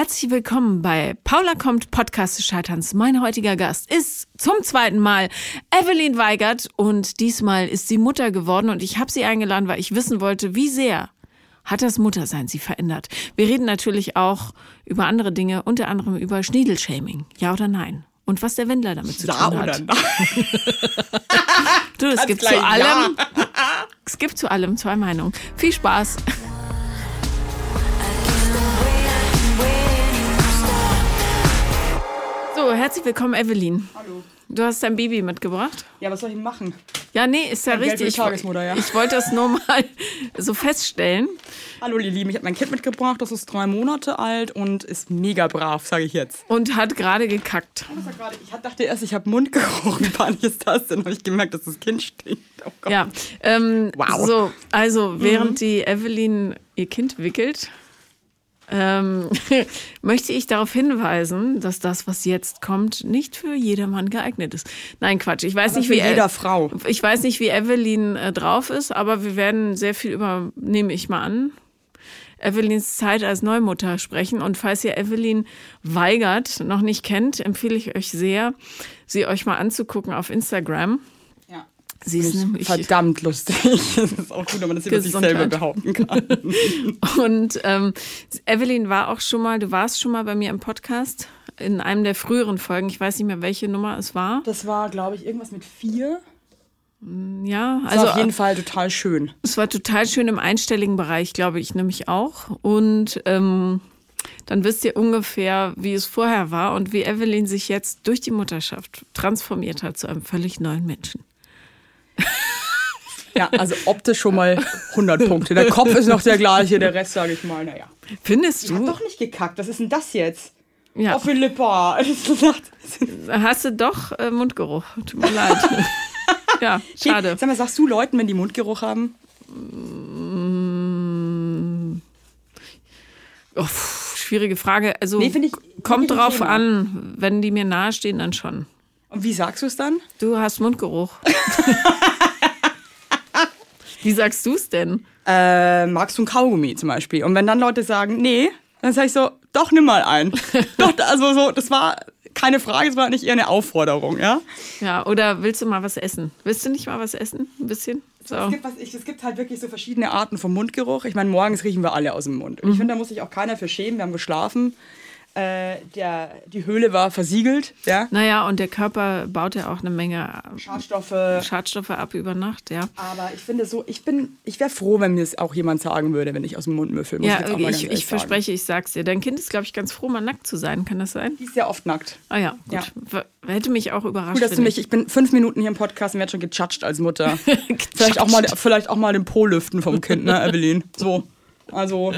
Herzlich willkommen bei Paula kommt Podcast des Scheiterns. Mein heutiger Gast ist zum zweiten Mal Evelyn Weigert und diesmal ist sie Mutter geworden und ich habe sie eingeladen, weil ich wissen wollte, wie sehr hat das Muttersein sie verändert. Wir reden natürlich auch über andere Dinge, unter anderem über Schniedelshaming. Ja oder nein? Und was der Wendler damit zu Ja tun oder hat. nein? Du, es Ganz gibt zu allem, ja. es gibt zu allem zwei Meinungen. Viel Spaß. So, herzlich willkommen, Evelyn. Hallo. Du hast dein Baby mitgebracht. Ja, was soll ich machen? Ja, nee, ist ja Ein richtig. Tagesmutter, ja. Ich wollte das nur mal so feststellen. Hallo, ihr Lieben. Ich habe mein Kind mitgebracht. Das ist drei Monate alt und ist mega brav, sage ich jetzt. Und hat gerade gekackt. Ich dachte erst, ich habe Mundgeruch. Wie peinlich ist das denn? habe ich gemerkt, dass das Kind stinkt. Oh. Ja, ähm, Wow. so, also während die Evelyn ihr Kind wickelt, ähm, möchte ich darauf hinweisen, dass das, was jetzt kommt, nicht für jedermann geeignet ist. Nein, Quatsch. Ich weiß Aber nicht, für wie jeder Frau. Ich weiß nicht, wie Evelyn äh, drauf ist, aber wir werden sehr viel über, nehme ich mal an, Evelyns Zeit als Neumutter sprechen. Und falls ihr Evelyn Weigert noch nicht kennt, empfehle ich euch sehr, sie euch mal anzugucken auf Instagram. Ja. Sie ist nämlich Verdammt lustig. Das ist auch gut, wenn man das über sich selber behaupten kann. Und ähm, Evelyn war auch schon mal, du warst schon mal bei mir im Podcast in einem der früheren Folgen. Ich weiß nicht mehr, welche Nummer es war. Das war, glaube ich, irgendwas mit vier. Ja, Das also auf jeden Fall total schön. es war total schön im einstelligen Bereich, glaube ich, nämlich auch. Und ähm, dann wisst ihr ungefähr, wie es vorher war und wie Evelyn sich jetzt durch die Mutterschaft transformiert hat zu einem völlig neuen Menschen. Ja, also optisch schon mal 100 Punkte. Der Kopf ist noch der gleiche, der Rest, sage ich mal, naja. Findest Ich hab du? doch nicht gekackt. Was ist denn das jetzt? Ja. Oh, Philippa. Das ist Hast du doch äh, Mundgeruch. Tut mir leid. ja, schade. Sag mal, sagst du Leuten, wenn die Mundgeruch haben? Oh, pff, schwierige Frage. Also Nee, ich- kommt drauf an, wenn die mir nahestehen, dann schon. Und wie sagst du es dann? Du hast Mundgeruch. Wie sagst du es denn? Äh, magst du ein Kaugummi zum Beispiel? Und wenn dann Leute sagen, nee, dann sage ich so, doch, nimm mal ein. doch, also so, das war keine Frage, es war nicht eher eine Aufforderung, ja? Ja, oder willst du mal was essen? Willst du nicht mal was essen? Ein bisschen? So. Es, gibt was, ich, es gibt halt wirklich so verschiedene Arten vom Mundgeruch. Ich meine, morgens riechen wir alle aus dem Mund. Und Mhm. ich finde, da muss sich auch keiner für schämen. Wir haben geschlafen. Äh, der, die Höhle war versiegelt, ja? Naja, und der Körper baut ja auch eine Menge Schadstoffe. Schadstoffe ab über Nacht, ja. Aber ich finde so, ich bin, ich wäre froh, wenn mir es auch jemand sagen würde, wenn ich aus dem Mund müffel. Muss Ja, ich, ich, ehrlich ich verspreche, ich sag's dir. Dein Kind ist, glaube ich, ganz froh, mal nackt zu sein. Kann das sein? Die ist sehr oft nackt. Ah ja, gut. Ja. Hätte mich auch überrascht. Gut, dass du mich, ich bin fünf Minuten hier im Podcast und werde schon gechatscht als Mutter. vielleicht, auch mal, vielleicht auch mal den Po lüften vom Kind, ne, Evelyn? So. Also,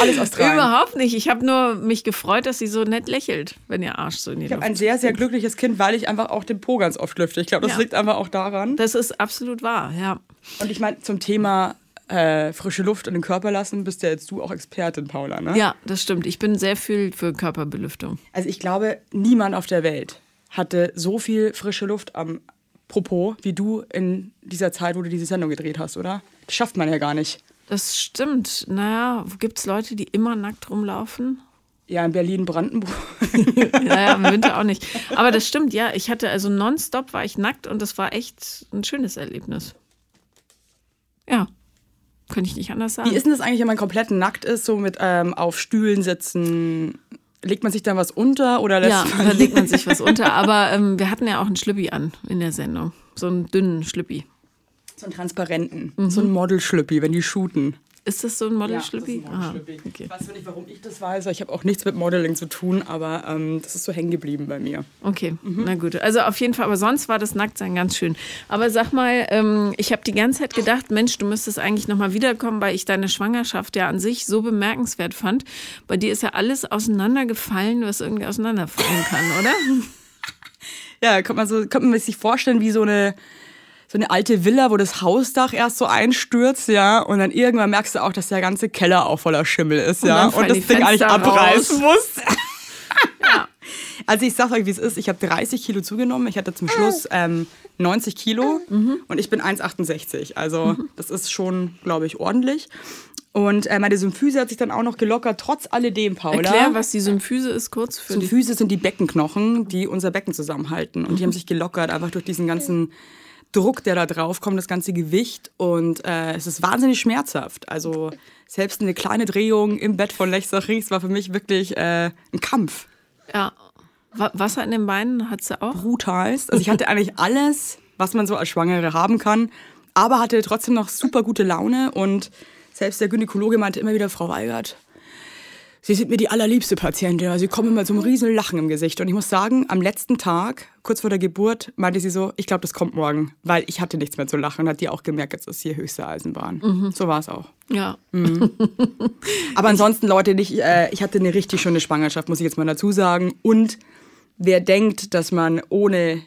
alles aus rein. Überhaupt nicht. Ich habe nur mich gefreut, dass sie so nett lächelt, wenn ihr Arsch so in die Ich habe ein sehr, sehr glückliches Kind, weil ich einfach auch den Po ganz oft lüfte. Ich glaube, das Ja. liegt einfach auch daran. Das ist absolut wahr, ja. Und ich meine, zum Thema äh, frische Luft in den Körper lassen, bist ja jetzt du auch Expertin, Paula, ne? Ja, das stimmt. Ich bin sehr viel für Körperbelüftung. Also ich glaube, niemand auf der Welt hatte so viel frische Luft am Popo wie du in dieser Zeit, wo du diese Sendung gedreht hast, oder? Das schafft man ja gar nicht. Das stimmt. Naja, gibt es Leute, die immer nackt rumlaufen? Ja, in Berlin, Brandenburg. Naja, im Winter auch nicht. Aber das stimmt, ja. Ich hatte also nonstop war ich nackt und das war echt ein schönes Erlebnis. Ja, könnte ich nicht anders sagen. Wie ist denn das eigentlich, wenn man komplett nackt ist, so mit ähm, auf Stühlen sitzen? Legt man sich da was unter oder lässt ja, man da legt man sich was unter. Aber ähm, wir hatten ja auch einen Schlüppi an in der Sendung. So einen dünnen Schlüppi. So einen transparenten, Mhm. so einen Model-Schlüppi, wenn die shooten? Ist das so ein Model-Schlüppi? Ja, ein Aha, Model-Schlüppi. okay. Ich weiß nicht, warum ich das weiß, ich habe auch nichts mit Modeling zu tun, aber ähm, das ist so hängen geblieben bei mir. Okay, Mhm. na gut. Also auf jeden Fall, aber sonst war das Nacktsein ganz schön. Aber sag mal, ähm, ich habe die ganze Zeit gedacht, Mensch, du müsstest eigentlich nochmal wiederkommen, weil ich deine Schwangerschaft ja an sich so bemerkenswert fand. Bei dir ist ja alles auseinandergefallen, was irgendwie auseinanderfallen kann, oder? Ja, könnte man, so, könnte man sich vorstellen wie so eine, so eine alte Villa, wo das Hausdach erst so einstürzt, ja, und dann irgendwann merkst du auch, dass der ganze Keller auch voller Schimmel ist, Und ja, und, das Ding eigentlich abreißen raus. muss. Ja. Also ich sag euch, wie es ist. Ich habe 30 Kilo zugenommen. Ich hatte zum Schluss ähm, 90 Kilo und ich bin 1,68. Also das ist schon, glaube ich, ordentlich. Und äh, meine Symphyse hat sich dann auch noch gelockert, trotz alledem, Paula. Erklär, was die Symphyse ist, kurz für die. Symphyse sind die Beckenknochen, die unser Becken zusammenhalten. Und die haben sich gelockert, einfach durch diesen ganzen Druck, der da drauf kommt, das ganze Gewicht. Und äh, es ist wahnsinnig schmerzhaft. Also selbst eine kleine Drehung im Bett von Ries war für mich wirklich äh, ein Kampf. Ja. Wa- Wasser in den Beinen hat sie auch. brutalst. Also ich hatte eigentlich alles, was man so als Schwangere haben kann, aber hatte trotzdem noch super gute Laune und selbst der Gynäkologe meinte immer wieder, Frau Weigert, Sie sind mir die allerliebste Patientin. Also Sie kommen immer so einem riesen Lachen im Gesicht. Und ich muss sagen, am letzten Tag, kurz vor der Geburt, meinte sie so, ich glaube, das kommt morgen. Weil ich hatte nichts mehr zu lachen. Und hat die auch gemerkt, jetzt ist hier höchste Eisenbahn. So war es auch. Ja. Aber ansonsten, Leute, nicht, äh, ich hatte eine richtig schöne Schwangerschaft, muss ich jetzt mal dazu sagen. Und wer denkt, dass man ohne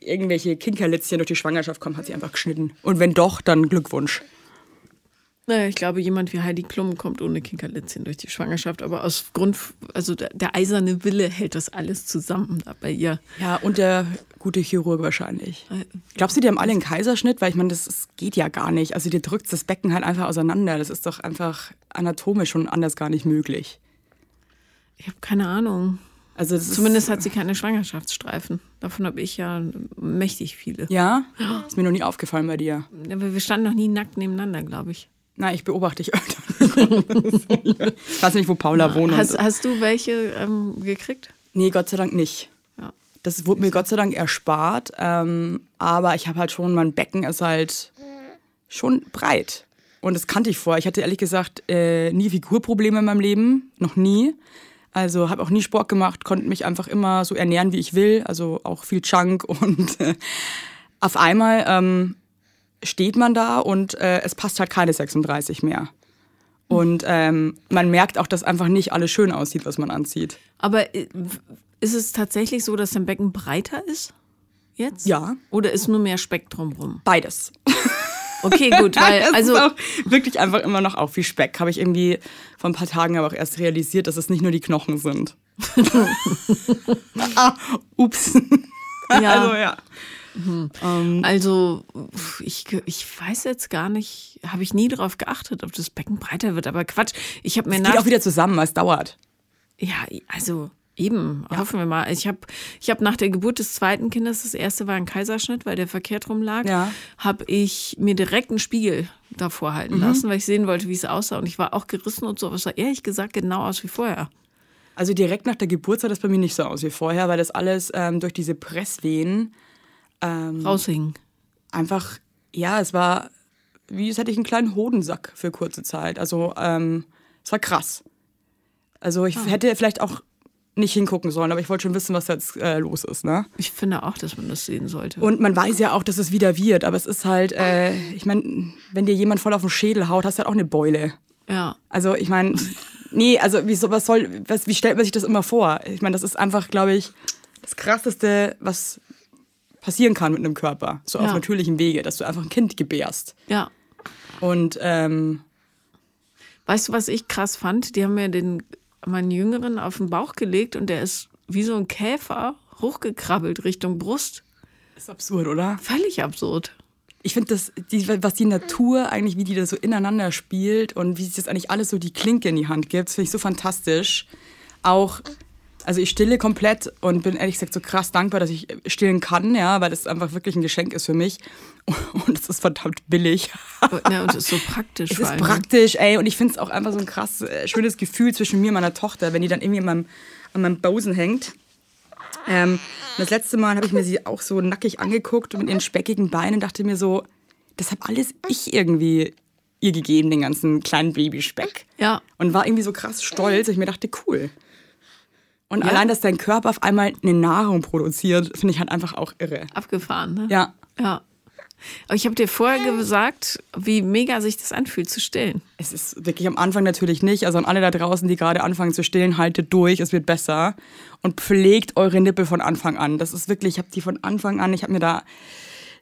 irgendwelche Kinkerlitzchen durch die Schwangerschaft kommt, hat sie einfach geschnitten. Und wenn doch, dann Glückwunsch. Naja, ich glaube, jemand wie Heidi Klum kommt ohne Kinkerlitzchen durch die Schwangerschaft, aber aus Grund, also der, der eiserne Wille hält das alles zusammen da bei ihr. Ja, und der gute Chirurg wahrscheinlich. Glaubst du, die haben alle einen Kaiserschnitt? Weil ich meine, das, das geht ja gar nicht. Also dir drückt das Becken halt einfach auseinander. Das ist doch einfach anatomisch schon anders gar nicht möglich. Ich habe keine Ahnung. Also Zumindest hat sie keine Schwangerschaftsstreifen. Davon habe ich ja mächtig viele. Ja, ist mir noch nie aufgefallen bei dir. Aber wir standen noch nie nackt nebeneinander, glaube ich. Na, ich beobachte dich öfter. ich weiß nicht, wo Paula wohnt. Hast, hast du welche ähm, gekriegt? Nee, Gott sei Dank nicht. Ja. Das wurde mir Gott sei Dank erspart. Ähm, aber ich habe halt schon, mein Becken ist halt schon breit. Und das kannte ich vorher. Ich hatte ehrlich gesagt äh, nie Figurprobleme in meinem Leben. Noch nie. Also habe auch nie Sport gemacht, konnte mich einfach immer so ernähren, wie ich will. Also auch viel Junk. Und äh, auf einmal ähm, steht man da und äh, es passt halt keine 36 mehr. Und ähm, man merkt auch, dass einfach nicht alles schön aussieht, was man anzieht. Aber äh, ist es tatsächlich so, dass dein Becken breiter ist? Jetzt? Ja. Oder ist nur mehr Speck drumrum? Beides. Okay, gut, weil, es also. ist auch wirklich einfach immer noch auch wie Speck. Habe ich irgendwie vor ein paar Tagen aber auch erst realisiert, dass es nicht nur die Knochen sind. ah, ups. Ja. Also ja. Also, pf, ich, ich weiß jetzt gar nicht, habe ich nie darauf geachtet, ob das Becken breiter wird. Aber Quatsch, ich habe mir Geht nach. auch wieder zusammen, es dauert. Ja, also eben, hoffen wir mal. Ich habe ich hab nach der Geburt des zweiten Kindes, das erste war ein Kaiserschnitt, weil der verkehrt rum lag, Ja. habe ich mir direkt einen Spiegel davor halten lassen, weil ich sehen wollte, wie es aussah. Und ich war auch gerissen und so, aber es sah ehrlich gesagt genau aus wie vorher. Also direkt nach der Geburt sah das bei mir nicht so aus wie vorher, weil das alles ähm, durch diese Presswehen Raushingen. einfach, ja, es war wie als hätte ich einen kleinen Hodensack für kurze Zeit. Also ähm, es war krass. Also ich hätte vielleicht auch nicht hingucken sollen, aber ich wollte schon wissen, was jetzt äh, los ist, ne? Ich finde auch, dass man das sehen sollte. Und man weiß ja auch, dass es wieder wird, aber es ist halt, äh, ich meine, wenn dir jemand voll auf den Schädel haut, hast du halt auch eine Beule. ja. Also ich meine, nee, also wie, so- was soll, was, wie stellt man sich das immer vor? Ich meine, das ist einfach, glaube ich, das Krasseste, was passieren kann mit einem Körper, so auf Ja. natürlichem Wege, dass du einfach ein Kind gebärst. Ja. Und ähm, Weißt du, was ich krass fand? Die haben mir den, meinen Jüngeren auf den Bauch gelegt und der ist wie so ein Käfer hochgekrabbelt Richtung Brust. ist absurd, oder? Völlig absurd. Ich finde, das, die, was die Natur eigentlich, wie die da so ineinander spielt und wie sich das eigentlich alles so die Klinke in die Hand gibt, finde ich so fantastisch. Auch, also ich stille komplett und bin ehrlich gesagt so krass dankbar, dass ich stillen kann, ja, weil das einfach wirklich ein Geschenk ist für mich. Und es ist verdammt billig. Ja, und es ist so praktisch. Es ist praktisch, ey, und ich finde es auch einfach so ein krass äh, schönes Gefühl zwischen mir und meiner Tochter, wenn die dann irgendwie an meinem, an meinem Bosen hängt. Ähm, das letzte Mal habe ich mir sie auch so nackig angeguckt und mit ihren speckigen Beinen und dachte mir so, das habe alles ich irgendwie ihr gegeben, den ganzen kleinen Babyspeck. Ja. Und war irgendwie so krass stolz, ich mir dachte, cool. Und Ja. allein, dass dein Körper auf einmal eine Nahrung produziert, finde ich halt einfach auch irre. Abgefahren, ne? Ja. Ja. Aber ich habe dir vorher gesagt, wie mega sich das anfühlt zu stillen. Es ist wirklich am Anfang natürlich nicht. Also an alle da draußen, die gerade anfangen zu stillen, haltet durch, es wird besser. Und pflegt eure Nippel von Anfang an. Das ist wirklich, ich habe die von Anfang an, ich habe mir da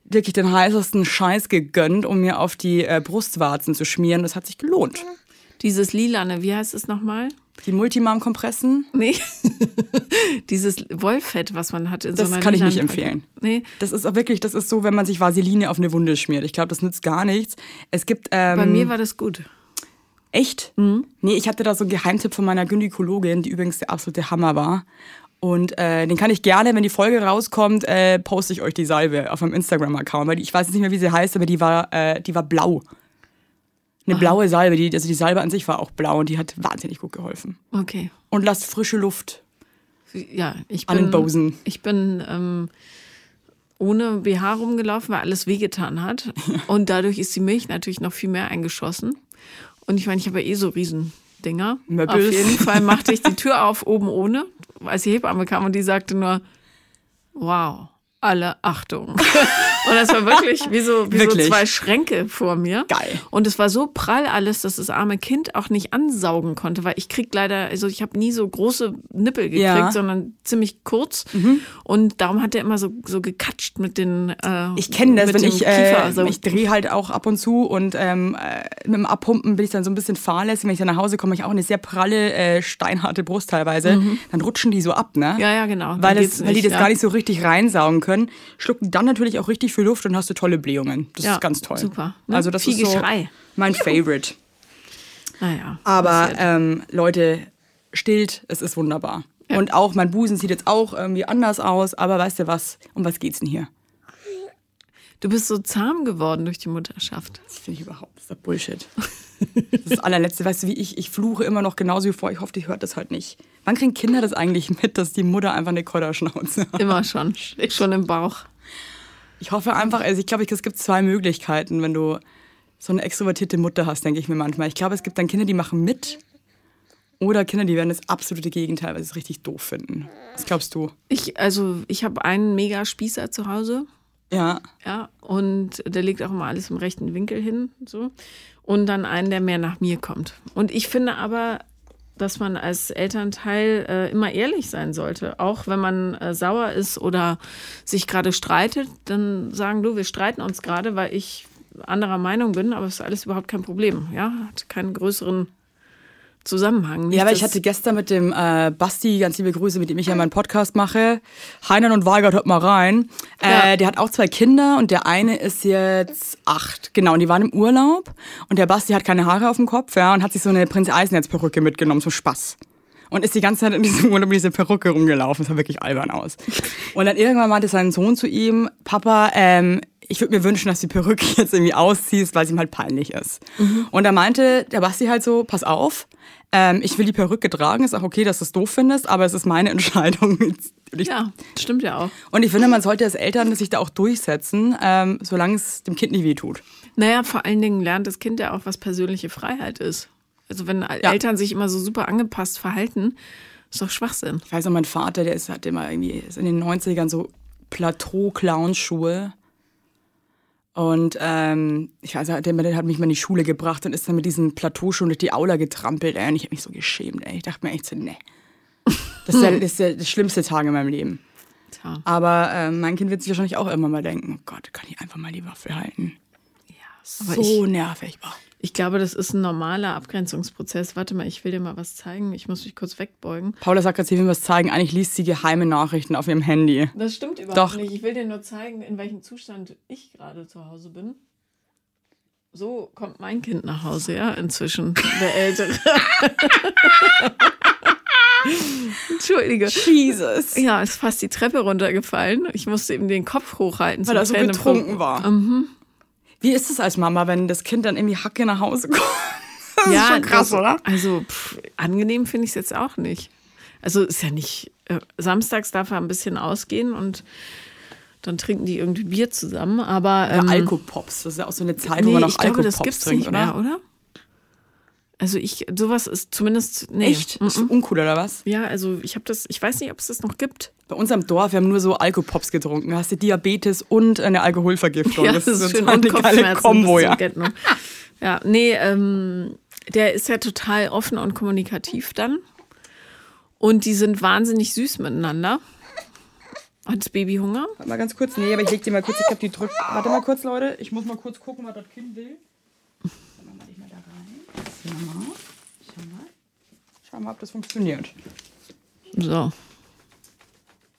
wirklich den heißesten Scheiß gegönnt, um mir auf die äh, Brustwarzen zu schmieren. Das hat sich gelohnt. Dieses Lilane, wie heißt es nochmal? Die Multimam-Kompressen, Nee. Dieses Wollfett, was man hat. In Das so einer kann ich nicht empfehlen. Nee. das ist auch wirklich, das ist so, wenn man sich Vaseline auf eine Wunde schmiert. Ich glaube, das nützt gar nichts. Es gibt, ähm, Bei mir war das gut. Echt? Mhm. Nee, ich hatte da so einen Geheimtipp von meiner Gynäkologin, die übrigens der absolute Hammer war. Und äh, den kann ich gerne, wenn die Folge rauskommt, äh, poste ich euch die Salbe auf meinem Instagram-Account. Weil die, ich weiß nicht mehr, wie sie heißt, aber die war, äh, die war blau. Eine Aha. blaue Salbe. Die, also die Salbe an sich war auch blau und die hat wahnsinnig gut geholfen. Okay. Und lasst frische Luft. Ja, ich bin. An den Bosen. Ich bin ähm, ohne BH rumgelaufen, weil alles wehgetan hat. Und dadurch ist die Milch natürlich noch viel mehr eingeschossen. Und ich meine, ich habe ja eh so Riesendinger. Möbels. Auf jeden Fall machte ich die Tür auf, oben ohne, als die Hebamme kam und die sagte nur, wow alle Achtung. Und das war wirklich wie so, wie wirklich? so zwei Schränke vor mir. Geil. Und es war so prall alles, dass das arme Kind auch nicht ansaugen konnte, weil ich krieg leider, also ich habe nie so große Nippel gekriegt, ja. sondern ziemlich kurz. Mhm. Und darum hat er immer so, so gekatscht mit den äh, Ich kenne das, wenn ich, äh, so. ich drehe halt auch ab und zu und ähm, äh, mit dem Abpumpen bin ich dann so ein bisschen fahrlässig. Wenn ich dann nach Hause komme, ich auch eine sehr pralle, äh, steinharte Brust teilweise. Mhm. Dann rutschen die so ab, ne? Ja, ja, genau. Weil, das, weil die das ja. gar nicht so richtig reinsaugen können können, schlucken dann natürlich auch richtig viel Luft und hast du tolle Blähungen. Das ja, ist ganz toll. Super. Ne? Also das viel ist so Geschrei. mein Favorite. naja. Aber ähm, Leute, stillt, es ist wunderbar. Ja. Und auch mein Busen sieht jetzt auch irgendwie anders aus, aber weißt du was? Um was geht's denn hier? Du bist so zahm geworden durch die Mutterschaft. Das finde ich überhaupt. Das ist Bullshit. Das ist das allerletzte. Weißt du, wie ich, ich fluche immer noch genauso wie vor. Ich hoffe, die hört das halt nicht. Wann kriegen Kinder das eigentlich mit, dass die Mutter einfach eine Kodderschnauze hat? Immer schon. schon im Bauch. Ich hoffe einfach, also ich glaube, es gibt zwei Möglichkeiten, wenn du so eine extrovertierte Mutter hast, denke ich mir manchmal. Ich glaube, es gibt dann Kinder, die machen mit. Oder Kinder, die werden das absolute Gegenteil, weil sie es richtig doof finden. Was glaubst du? Ich, also, ich habe einen mega Spießer zu Hause. Ja. Ja, und der legt auch immer alles im rechten Winkel hin. So. Und dann einen, der mehr nach mir kommt. Und ich finde aber, dass man als Elternteil äh, immer ehrlich sein sollte. Auch wenn man äh, sauer ist oder sich gerade streitet, dann sagen du, wir streiten uns gerade, weil ich anderer Meinung bin, aber es ist alles überhaupt kein Problem. Ja, hat keinen größeren Zusammenhang. Nicht, ja, aber ich hatte gestern mit dem äh, Basti, ganz liebe Grüße, mit dem ich ja meinen Podcast mache. Heinern und Weigert, hört mal rein. Äh, ja. Der hat auch zwei Kinder und der eine ist jetzt acht. Genau, und die waren im Urlaub und der Basti hat keine Haare auf dem Kopf ja, und hat sich so eine Prinz Eisenherz-Perücke mitgenommen zum Spaß. Und ist die ganze Zeit in diesem Urlaub mit dieser Perücke rumgelaufen. Das sah wirklich albern aus. Und dann irgendwann meinte sein Sohn zu ihm, Papa, ähm, ich würde mir wünschen, dass die Perücke jetzt irgendwie ausziehst, weil sie ihm halt peinlich ist. Mhm. Und da meinte der Basti halt so, pass auf, ähm, ich will die Perücke tragen, ist auch okay, dass du es doof findest, aber es ist meine Entscheidung. Ich, ja, stimmt ja auch. Und ich finde, man sollte als Eltern sich da auch durchsetzen, ähm, solange es dem Kind nicht wehtut. Naja, vor allen Dingen lernt das Kind ja auch, was persönliche Freiheit ist. Also wenn ja. Eltern sich immer so super angepasst verhalten, ist doch Schwachsinn. Ich weiß noch, mein Vater, der ist, hat immer irgendwie ist in den 90ern so Plateau-Clownschuhe und ähm, ich weiß, der, hat mich mal in die Schule gebracht und ist dann mit diesem Plateau schon durch die Aula getrampelt. Ey, und ich habe mich so geschämt. Ey. Ich dachte mir echt so, nee. Das ist, der, das ist der, der schlimmste Tag in meinem Leben. Tja. Aber äh, mein Kind wird sich wahrscheinlich auch immer mal denken, oh Gott, kann ich einfach mal die Waffe halten. Ja, so ich, nervig. Boah. Ich glaube, das ist ein normaler Abgrenzungsprozess. Warte mal, ich will dir mal was zeigen. Ich muss mich kurz wegbeugen. Paula sagt gerade, sie will was zeigen. Eigentlich liest sie geheime Nachrichten auf ihrem Handy. Das stimmt überhaupt Doch. nicht. Ich will dir nur zeigen, in welchem Zustand ich gerade zu Hause bin. So kommt mein Kind nach Hause, ja, inzwischen, der Ältere. Entschuldige. Jesus. Ja, ist fast die Treppe runtergefallen. Ich musste ihm den Kopf hochhalten. Weil er so betrunken war. Mhm. Wie ist es als Mama, wenn das Kind dann irgendwie Hacke nach Hause kommt? Das ja, ist schon krass, das, oder? Also pff, angenehm finde ich es jetzt auch nicht. Also ist ja nicht, äh, samstags darf er ein bisschen ausgehen und dann trinken die irgendwie Bier zusammen, aber... Ähm, ja, Alkopops, das ist ja auch so eine Zeit, nee, wo man noch Alkopops trinkt, das nicht mehr, oder? Also ich, sowas ist zumindest. Nee. Echt? Ist uncool oder was? Ja, also ich habe das, ich weiß nicht, ob es das noch gibt. Bei uns am Dorf, wir haben nur so Alkopops getrunken. Da hast du Diabetes und eine Alkoholvergiftung. Ja, das, das ist schön eine geile Kombo, ja. Ja, nee, ähm, der ist ja total offen und kommunikativ dann. Und die sind wahnsinnig süß miteinander. Hat das Baby Hunger? Warte mal ganz kurz. Nee, aber ich leg dir mal kurz, ich hab die drück. Warte mal kurz, Leute. Ich muss mal kurz gucken, was das Kind will. Schau mal. Schau mal. Schau mal, ob das funktioniert. So.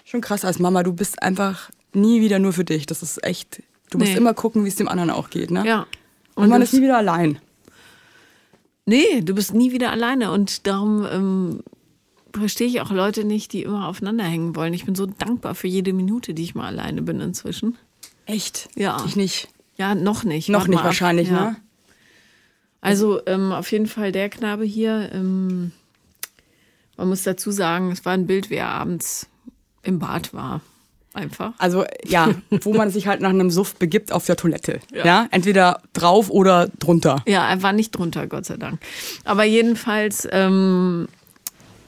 Schon krass als Mama, du bist einfach nie wieder nur für dich. Das ist echt. Du musst nee. immer gucken, wie es dem anderen auch geht, ne? Ja. Und, Und man ist nie wieder allein. Nee, du bist nie wieder alleine und darum ähm, verstehe ich auch Leute nicht, die immer aufeinander hängen wollen. Ich bin so dankbar für jede Minute, die ich mal alleine bin inzwischen. Echt? Ja. Ich nicht. Ja, noch nicht. Noch Wart nicht wahrscheinlich, ja. ne? Also ähm, auf jeden Fall der Knabe hier. Ähm, man muss dazu sagen, es war ein Bild, wie er abends im Bad war. Einfach. Also ja, wo man sich halt nach einem Suff begibt auf der Toilette. Ja. Entweder drauf oder drunter. Ja, er war nicht drunter, Gott sei Dank. Aber jedenfalls, ähm,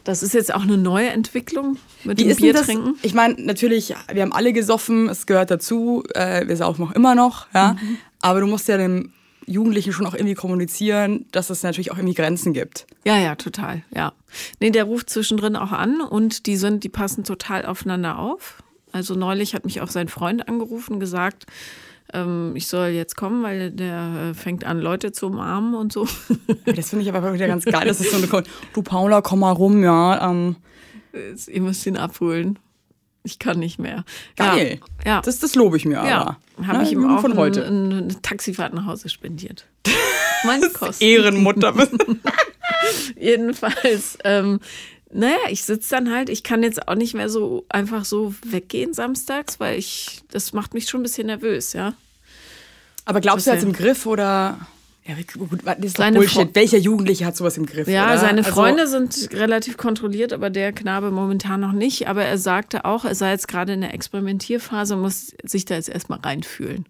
das ist jetzt auch eine neue Entwicklung mit Wie dem Bier trinken. Ich meine, natürlich, wir haben alle gesoffen, es gehört dazu, äh, wir saufen auch immer noch, ja. Mhm. Aber du musst ja dem Jugendlichen schon auch irgendwie kommunizieren, dass es natürlich auch irgendwie Grenzen gibt. Ja, ja, total, ja. Nee, der ruft zwischendrin auch an und die sind, die passen total aufeinander auf. Also neulich hat mich auch sein Freund angerufen und gesagt, ähm, ich soll jetzt kommen, weil der äh, fängt an, Leute zu umarmen und so. Das finde ich aber wieder ganz geil. Das ist so eine, du Paula, komm mal rum, ja. Ähm, Jetzt, Ihr müsst ihn abholen. Ich kann nicht mehr. geil. Ja, ja. Das, das lobe ich mir ja. aber. habe Ne, ich ihm auch von ein, heute. ein, eine Taxifahrt nach Hause spendiert. Meine Kosten. Ehrenmutter. Jedenfalls, ähm, naja, ich sitze dann halt, ich kann jetzt auch nicht mehr so einfach so weggehen samstags, weil ich, das macht mich schon ein bisschen nervös, ja. aber glaubst du, er hat im Griff oder. Ja, gut, das ist Seine Bullshit. Fre- Welcher Jugendliche hat sowas im Griff? Ja, oder? seine Also- Freunde sind relativ kontrolliert, aber der Knabe momentan noch nicht. Aber er sagte auch, er sei jetzt gerade in der Experimentierphase und muss sich da jetzt erstmal reinfühlen.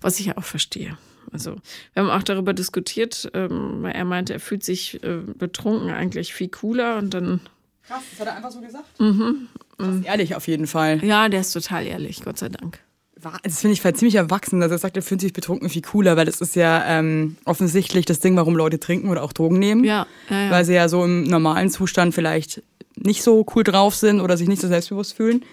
Was ich ja auch verstehe. Also, wir haben auch darüber diskutiert, ähm, weil er meinte, er fühlt sich äh, betrunken eigentlich viel cooler und dann, Krass, das hat er einfach so gesagt? Mhm. Das ist ehrlich auf jeden Fall. ja, der ist total ehrlich, Gott sei Dank. Das finde ich voll ziemlich erwachsen, dass er sagt, er fühlt sich betrunken viel cooler, weil das ist ja ähm, offensichtlich das Ding, warum Leute trinken oder auch Drogen nehmen. Ja, ja, ja. Weil sie ja so im normalen Zustand vielleicht nicht so cool drauf sind oder sich nicht so selbstbewusst fühlen.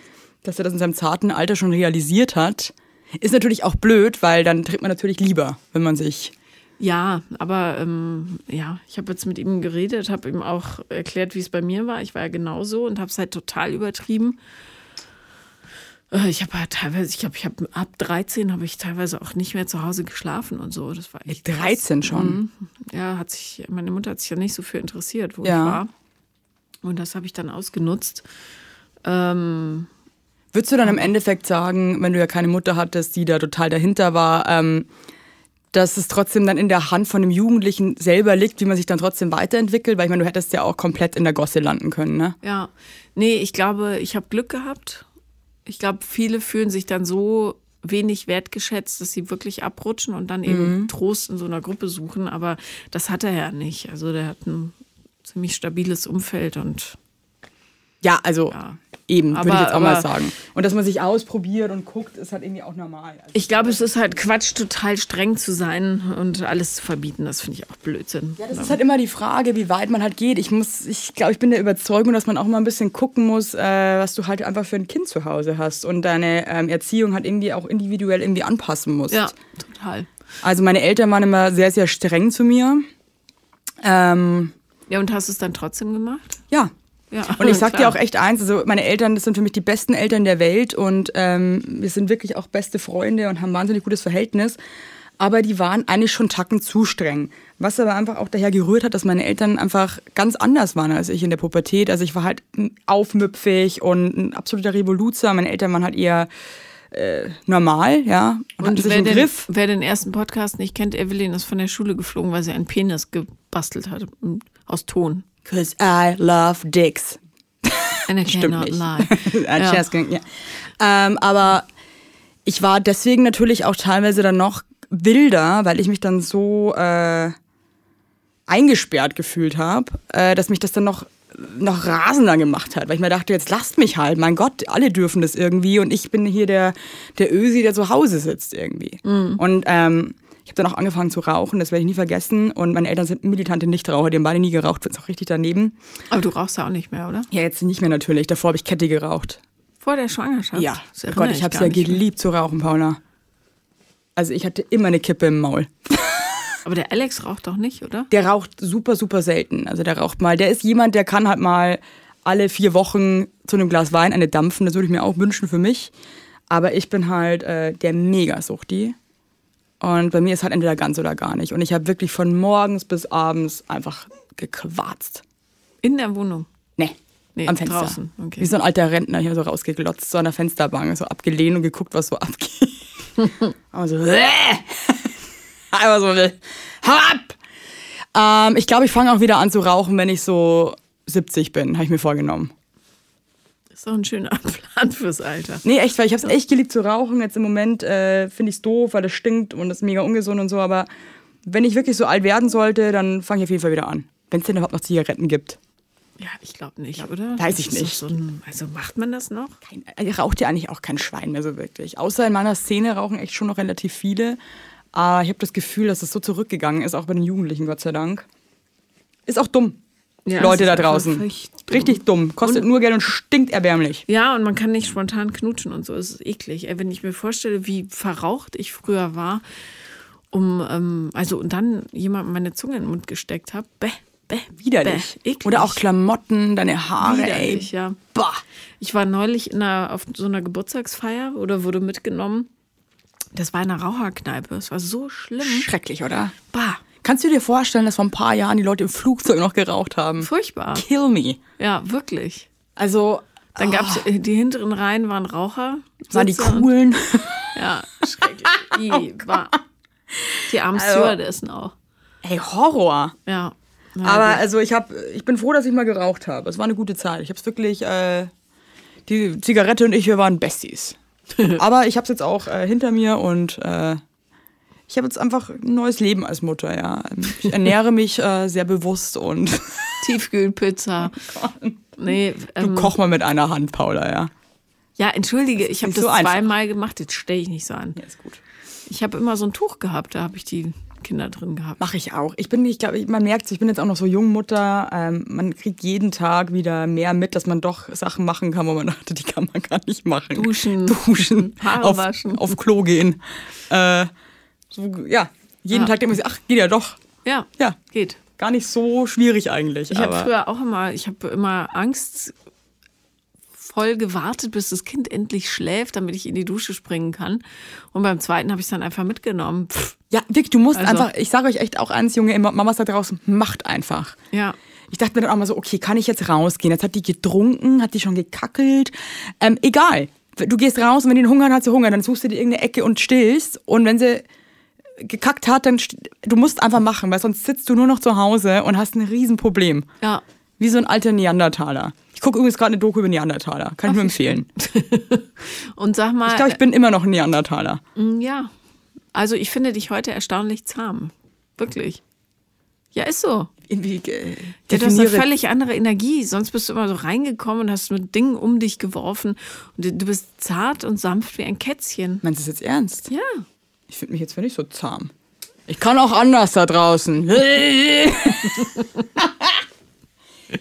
Dass er das in seinem zarten Alter schon realisiert hat, ist natürlich auch blöd, weil dann trinkt man natürlich lieber, wenn man sich. Ja, aber ähm, ja, ich habe jetzt mit ihm geredet, habe ihm auch erklärt, wie es bei mir war. Ich war ja genauso und habe es halt total übertrieben. Äh, Ich habe halt teilweise, ich glaube, ich habe ab 13 habe ich teilweise auch nicht mehr zu Hause geschlafen und so. Das war echt krass. 13 schon. Mhm. Ja, hat sich, meine Mutter hat sich ja nicht so für interessiert, wo Ja. ich war. Und das habe ich dann ausgenutzt. Ähm, Würdest du dann im Endeffekt sagen, wenn du ja keine Mutter hattest, die da total dahinter war, ähm, dass es trotzdem dann in der Hand von dem Jugendlichen selber liegt, wie man sich dann trotzdem weiterentwickelt? Weil ich meine, du hättest ja auch komplett in der Gosse landen können, ne? Ja, nee, ich glaube, ich habe Glück gehabt. Ich glaube, viele fühlen sich dann so wenig wertgeschätzt, dass sie wirklich abrutschen und dann eben Mhm. Trost in so einer Gruppe suchen. Aber das hat er ja nicht. Also der hat ein ziemlich stabiles Umfeld und Ja, also Ja. Eben, würde ich jetzt auch mal sagen. Und dass man sich ausprobiert und guckt, ist halt irgendwie auch normal. Also ich glaube, es ist halt Quatsch, total streng zu sein und alles zu verbieten. Das finde ich auch Blödsinn. Ja, das ist halt immer die Frage, wie weit man halt geht. Ich muss, ich glaube, ich bin der Überzeugung, dass man auch mal ein bisschen gucken muss, äh, was du halt einfach für ein Kind zu Hause hast und deine ähm, Erziehung halt irgendwie auch individuell irgendwie anpassen musst. ja, total. Also meine Eltern waren immer sehr, sehr streng zu mir. Ähm, Ja, und hast du es dann trotzdem gemacht? ja. Ja, Und ich sag dir klar. auch echt eins, also meine Eltern, das sind für mich die besten Eltern der Welt und ähm, wir sind wirklich auch beste Freunde und haben ein wahnsinnig gutes Verhältnis. Aber die waren eigentlich schon Tacken zu streng. Was aber einfach auch daher gerührt hat, dass meine Eltern einfach ganz anders waren als ich in der Pubertät. Also ich war halt aufmüpfig und ein absoluter Revoluzer. Meine Eltern waren halt eher äh, normal, ja. Und, wer den, Griff. wer den ersten Podcast nicht kennt, Evelyn ist von der Schule geflogen, weil sie einen Penis gebastelt hat aus Ton. Cause I love dicks. And I Stimmt cannot nicht. lie. Ja. Scherz, ja. Ähm, aber ich war deswegen natürlich auch teilweise dann noch wilder, weil ich mich dann so äh, eingesperrt gefühlt habe, äh, dass mich das dann noch noch rasender gemacht hat, weil ich mir dachte, jetzt lasst mich halt, mein Gott, alle dürfen das irgendwie und ich bin hier der, der Ösi, der zu Hause sitzt irgendwie. Und ähm, ich habe dann auch angefangen zu rauchen, das werde ich nie vergessen und meine Eltern sind militante Nichtraucher, die haben beide nie geraucht, sind auch richtig daneben. Aber du rauchst ja auch nicht mehr, oder? Ja, jetzt nicht mehr natürlich, davor habe ich Kette geraucht. Vor der Schwangerschaft? Ja, oh Gott, ich habe es ja mehr. geliebt zu rauchen, Paula. Also ich hatte immer eine Kippe im Maul. Aber der Alex raucht doch nicht, oder? Der raucht super, super selten. Also der raucht mal, der ist jemand, der kann halt mal alle vier Wochen zu einem Glas Wein eine dampfen. Das würde ich mir auch wünschen für mich. Aber ich bin halt äh, der Mega-Suchti. Und bei mir ist halt entweder ganz oder gar nicht. Und ich habe wirklich von morgens bis abends einfach gequarzt. In der Wohnung. Nee, Nee, am Fenster. draußen, okay. Wie so ein alter Rentner hier so rausgeglotzt, so an der Fensterbank, so abgelehnt und geguckt, was so abgeht. Aber so, äh. einfach so, hau ab! Ähm, ich glaube, ich fange auch wieder an zu rauchen, wenn ich so 70 bin, habe ich mir vorgenommen. Ist doch ein schöner Plan fürs Alter. Nee, echt, weil ich habe es echt geliebt zu rauchen. Jetzt im Moment äh, finde ich es doof, weil das stinkt und das ist mega ungesund und so. Aber wenn ich wirklich so alt werden sollte, dann fange ich auf jeden Fall wieder an. Wenn es denn überhaupt noch Zigaretten gibt. Ja, ich glaube nicht, oder? weiß ich Das nicht. So ein, also macht man das noch? Kein, äh, raucht ja eigentlich auch kein Schwein mehr so wirklich. Außer in meiner Szene rauchen echt schon noch relativ viele. Aber ich habe das Gefühl, dass es so zurückgegangen ist, auch bei den Jugendlichen, Gott sei Dank. Ist auch dumm. Ja, Leute da draußen. Richtig dumm. Kostet nur Geld und stinkt erbärmlich. Ja, und man kann nicht spontan knutschen und so. Es ist eklig. Wenn ich mir vorstelle, wie verraucht ich früher war, um, ähm, also und dann jemandem meine Zunge in den Mund gesteckt habe, bäh, bäh, Widerlich. Bäh, eklig. Oder auch Klamotten, deine Haare, Widerlich, ey. ja. Bah. Ich war neulich in einer, auf so einer Geburtstagsfeier oder wurde mitgenommen. Das war in einer Raucherkneipe. Es war so schlimm. Schrecklich, oder? Bah, Kannst du dir vorstellen, dass vor ein paar Jahren die Leute im Flugzeug noch geraucht haben? furchtbar. Kill me. Ja, wirklich. Also, Dann gab's die hinteren Reihen waren Raucher. waren die und- coolen. Ja, schrecklich. I, war. Die armen Also- Stewardessen auch. Ey, Horror. Ja. Aber gut. also ich hab, ich bin froh, dass ich mal geraucht habe. Es war eine gute Zeit. Ich habe es wirklich, äh, die Zigarette und ich, wir waren Besties. Aber ich habe es jetzt auch äh, hinter mir und äh, ich habe jetzt einfach ein neues Leben als Mutter. Ja, ich ernähre mich äh, sehr bewusst und Tiefkühlpizza. Nee, du ähm, koch mal mit einer Hand, Paula. Ja, ja, entschuldige, ich habe das so einfach. zweimal gemacht, jetzt stelle ich nicht so an. ja ist gut. Ich habe immer so ein Tuch gehabt, da habe ich die Kinder drin gehabt. Mache ich auch. Ich bin, ich glaube, man merkt ich bin jetzt auch noch so Jungmutter. Ähm, man kriegt jeden Tag wieder mehr mit, dass man doch Sachen machen kann, wo man dachte, die kann man gar nicht machen. Duschen, Duschen, Haare auf, waschen. auf Klo gehen. Äh, so, ja, jeden Ja. Tag denkt man sich, ach, geht ja doch. Ja, Ja, geht. gar nicht so schwierig eigentlich. Ich habe früher auch immer, ich habe immer Angst voll gewartet, bis das Kind endlich schläft, damit ich in die Dusche springen kann. Und beim zweiten habe ich es dann einfach mitgenommen. Pff, ja, Vic, du musst Also- einfach, ich sage euch echt auch eins, Junge, Mamas da draußen, macht einfach. ja. Ich dachte mir dann auch mal so, okay, kann ich jetzt rausgehen? Jetzt hat die getrunken, hat die schon gekackelt. Ähm, egal. Du gehst raus und wenn die Hunger hat, hat sie Hunger. Dann suchst du dir irgendeine Ecke und stillst. Und wenn sie gekackt hat, dann du musst einfach machen, weil sonst sitzt du nur noch zu Hause und hast ein Riesenproblem. Ja. Wie so ein alter Neandertaler. Ich gucke übrigens gerade eine Doku über Neandertaler. Kann ich nur empfehlen. Und sag mal, Ich glaube, ich bin immer noch ein Neandertaler. äh, ja. Also ich finde dich heute erstaunlich zahm. Wirklich. Ja, ist so. Irgendwie, äh, Ja, du hast eine völlig andere Energie. Sonst bist du immer so reingekommen und hast mit Dingen um dich geworfen. Und du- du bist zart und sanft wie ein Kätzchen. Meinst du das jetzt ernst? Ja. Ich finde mich jetzt nicht so zahm. Ich kann auch anders da draußen.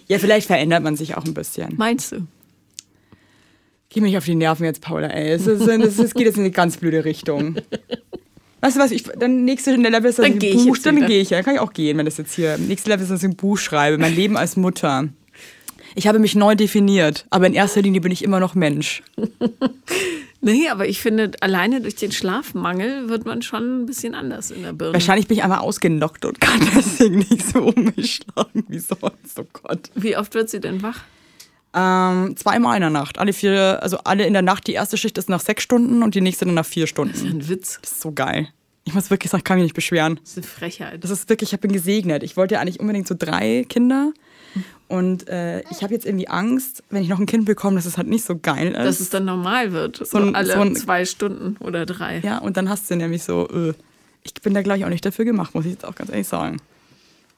ja, vielleicht verändert man sich auch ein bisschen. Meinst du? Geh mich auf die Nerven jetzt, Paula, ey. Es, ist, es, es geht jetzt in eine ganz blöde Richtung. Weißt du was, ich, dann nächste Level ist, dass Dann ich ein Buch, dann gehe ich ja, dann kann ich auch gehen, wenn das jetzt hier, nächste Level ist, dass ich ein Buch schreibe, mein Leben als Mutter. Ich habe mich neu definiert, aber in erster Linie bin ich immer noch Mensch. Nee, aber ich finde, alleine durch den Schlafmangel wird man schon ein bisschen anders in der Birne. Wahrscheinlich bin ich einfach ausgenockt und kann deswegen nicht so um mich schlagen wie sonst, oh Gott. Wie oft wird sie denn wach? Ähm, zweimal in der Nacht. Alle vier, also alle in der Nacht. Die erste Schicht ist nach sechs Stunden und die nächste dann nach vier Stunden. Ein Witz. Das ist so geil. Ich muss wirklich sagen, ich kann mich nicht beschweren. Das ist eine Frechheit. Das ist wirklich, ich bin gesegnet. Ich wollte ja eigentlich unbedingt so drei Kinder. Und äh, ich habe jetzt irgendwie Angst, wenn ich noch ein Kind bekomme, dass es halt nicht so geil ist. Dass es dann normal wird. So, ein- alle so ein- zwei Stunden oder drei. ja, und dann hast du nämlich so, äh, ich bin da gleich auch nicht dafür gemacht, muss ich jetzt auch ganz ehrlich sagen.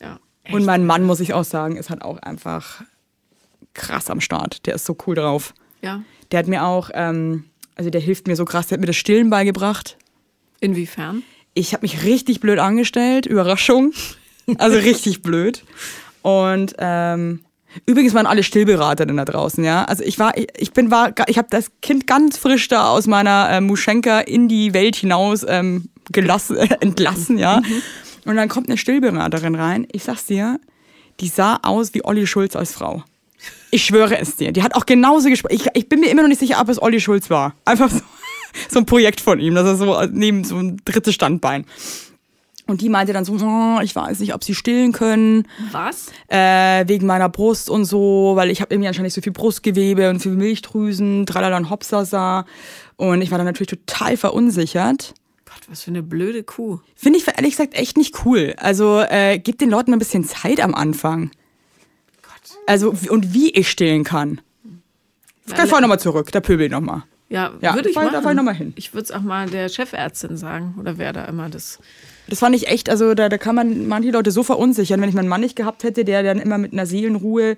Ja. Und mein Mann, muss ich auch sagen, ist halt auch einfach krass am Start. Der ist so cool drauf. ja. Der hat mir auch, ähm, also der hilft mir so krass, der hat mir das Stillen beigebracht. Inwiefern? Ich habe mich richtig blöd angestellt, Überraschung. Also richtig blöd. Und ähm, übrigens waren alle Stillberater denn da draußen, ja. Also ich war, ich, ich bin, war, ich habe das Kind ganz frisch da aus meiner äh, Muschenka in die Welt hinaus ähm, gelassen, äh, entlassen, ja. Und dann kommt eine Stillberaterin rein. Ich sag's dir, die sah aus wie Olli Schulz als Frau. Ich schwöre es dir. Die hat auch genauso gesprochen. Ich, ich bin mir immer noch nicht sicher, ob es Olli Schulz war. Einfach so. so ein Projekt von ihm. Das ist so neben so ein drittes Standbein. Und die meinte dann so, oh, ich weiß nicht, ob sie stillen können. Was? Äh, wegen meiner Brust und so, weil ich habe irgendwie anscheinend nicht so viel Brustgewebe und viel Milchdrüsen, tralala und hopsasa. Und ich war dann natürlich total verunsichert. Gott, was für eine blöde Kuh. Finde ich ehrlich gesagt echt nicht cool. Also äh, gebt den Leuten ein bisschen Zeit am Anfang. Gott. Also und wie ich stillen kann. Ich kann vorher nochmal zurück, da pöbel ich nochmal. Ja, Ja, würde ich da fahr- da machen. fahr ich noch mal hin. Ich würde es auch mal der Chefärztin sagen oder wer da immer das. Das fand ich echt, also da, da kann man manche Leute so verunsichern, wenn ich meinen Mann nicht gehabt hätte, der dann immer mit einer Seelenruhe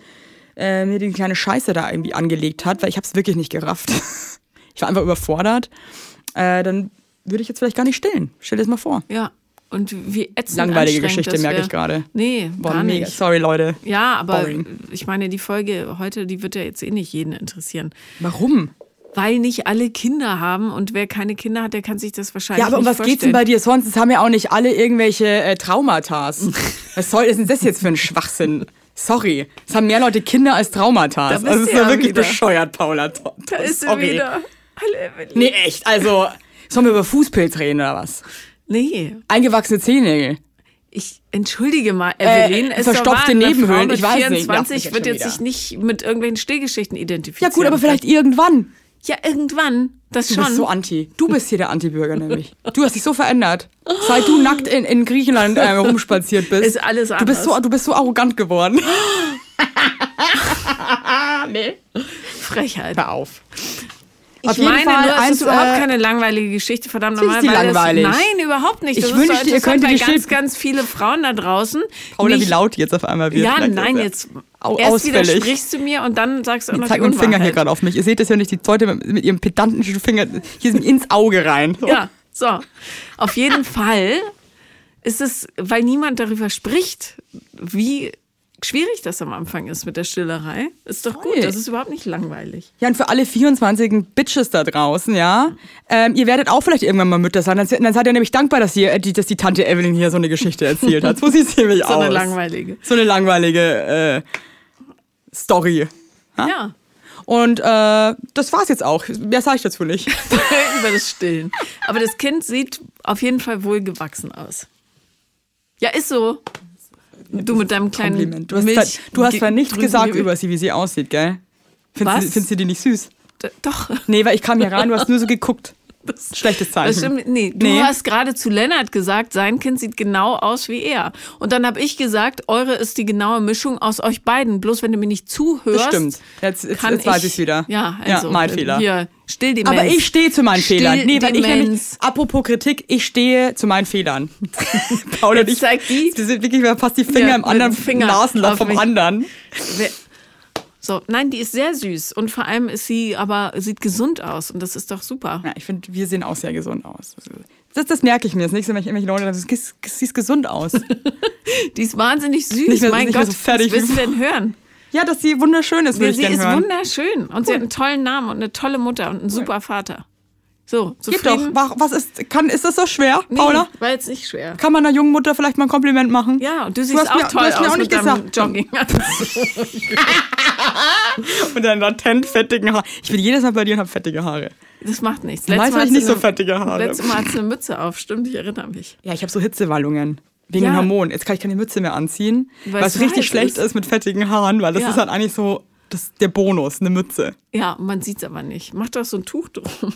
äh, mir die kleine Scheiße da irgendwie angelegt hat, weil ich habe es wirklich nicht gerafft. ich war einfach überfordert. Äh, dann würde ich jetzt vielleicht gar nicht stillen. Stell dir das mal vor. Ja. Und wie ätzend Langweilige Geschichte, merke ich gerade. Nee, Boah, gar mega. nicht. Sorry, Leute. Ja, aber Boring. ich meine, die Folge heute, die wird ja jetzt eh nicht jeden interessieren. Warum? Weil nicht alle Kinder haben und wer keine Kinder hat, der kann sich das wahrscheinlich Ja, aber um was geht's denn vorstellen. bei dir sonst? Es haben ja auch nicht alle irgendwelche äh, Traumata. was soll ist denn das jetzt für ein Schwachsinn? Sorry. Es haben mehr Leute Kinder als Traumata. Also das ist ja wirklich wieder. bescheuert, Paula. Da ist sie Sorry. wieder. Hallo Evelyn. Nee, echt. Also, sollen wir über Fußpilz reden oder was? Nee, Eingewachsene Zehennägel. ich entschuldige mal, Evelyn. Äh, ist doch verstopfte Nebenhöhlen, ich weiß nicht. 24 Ja, wird jetzt sich nicht mit irgendwelchen Stillgeschichten identifizieren. Ja gut, aber vielleicht irgendwann. Ja, irgendwann. Das Du schon. bist so anti. Du bist hier der Antibürger nämlich. Du hast dich so verändert. Seit du nackt in, in Griechenland äh, rumspaziert bist. Ist alles Du bist, so, anders. du bist so arrogant geworden. nee. Frechheit. Hör auf. Ich Auf jeden meine Fall nur, es eins, ist überhaupt äh, keine langweilige Geschichte, verdammt nochmal. langweilig. Das, nein, überhaupt nicht. Das Ich wünschte, so ihr weil die ganz, ganz viele Frauen da draußen. Paula, wie nicht- laut jetzt auf einmal wird. Ja, nein, jetzt erst ausfällig. widersprichst du mir und dann sagst du auch Ich noch zeig die Finger hier gerade auf mich. Ihr seht das ja nicht, die Leute mit, mit ihrem pedantischen Finger hier sind ins Auge rein. So. Ja, so. Auf jeden Fall ist es, weil niemand darüber spricht, wie schwierig das am Anfang ist mit der Stillerei. Ist doch Voll. gut, das ist überhaupt nicht langweilig. Ja, und für alle 24 Bitches da draußen, ja, ähm, ihr werdet auch vielleicht irgendwann mal Mütter sein. Dann, dann seid ihr nämlich dankbar, dass, ihr, äh, die, dass die Tante Evelyn hier so eine Geschichte erzählt hat. So sieht es nämlich So aus. eine langweilige. So eine langweilige äh, Story. Ja. Und äh, das war's jetzt auch. Mehr sage ich dazu nicht. über das Stillen. Aber das Kind sieht auf jeden Fall wohlgewachsen aus. Ja, ist so. Du mit deinem kleinen Kompliment. Du hast, Milch du hast zwar nichts gesagt über sie, wie sie aussieht, gell? Findest, Was? Du, findest du die nicht süß? D- Doch. Nee, weil ich kam hier rein, du hast nur so geguckt. Das, Schlechtes Zeichen. das stimmt. Nee, du Nee. hast gerade zu Lennart gesagt, sein Kind sieht genau aus wie er. Und dann habe ich gesagt, eure ist die genaue Mischung aus euch beiden. Bloß wenn du mir nicht zuhörst. Das stimmt. Jetzt, jetzt, kann jetzt weiß ich wieder. Ja, also, ja, mein Fehler. Hier, Stilldemenz. Aber ich stehe zu meinen Fehlern. Nee, weil ich nämlich, apropos Kritik, ich stehe zu meinen Fehlern. Paula und ich, zeig die. wir sind wirklich fast die Finger Ja, im anderen Finger Nasenloch vom mich. anderen. So, nein, die ist sehr süß und vor allem ist sie aber sieht gesund aus und das ist doch super. Ja, ich finde, wir sehen auch sehr gesund aus. Das, das merke ich mir. Das nächste Mal, wenn ich irgendwelche Leute sagen, du siehst- siehst gesund aus. Die ist wahnsinnig süß. Nicht mehr- mein nicht Gott, so fertig was willst du denn hören? ja, dass sie wunderschön ist, würde ich sie ist hören. wunderschön und sie hat einen tollen Namen und eine tolle Mutter und einen super Vater. So, Geht doch. zufrieden? Wa- Was ist, kann, ist das so schwer, Nee, Paula? war jetzt nicht schwer. Kann man einer jungen Mutter vielleicht mal ein Kompliment machen? Ja, und du siehst hast auch mir- du toll hast mir aus auch nicht mit deinem gesagt. Jogging. Und dann latent fettigen Haaren. Ich bin jedes Mal bei dir und habe fettige Haare. Das macht nichts. Meist habe hat ich nicht so eine- fettige Haare. Letztes Mal hat sie eine Mütze auf, stimmt, ich erinnere mich. Ja, ich habe so Hitzewallungen. Wegen Ja. den Hormonen. Jetzt kann ich keine Mütze mehr anziehen. Weil was es richtig schlecht ist. ist. mit fettigen Haaren, weil das Ja. ist halt eigentlich so das, der Bonus, eine Mütze. Ja, man sieht es aber nicht. Mach doch so ein Tuch drum.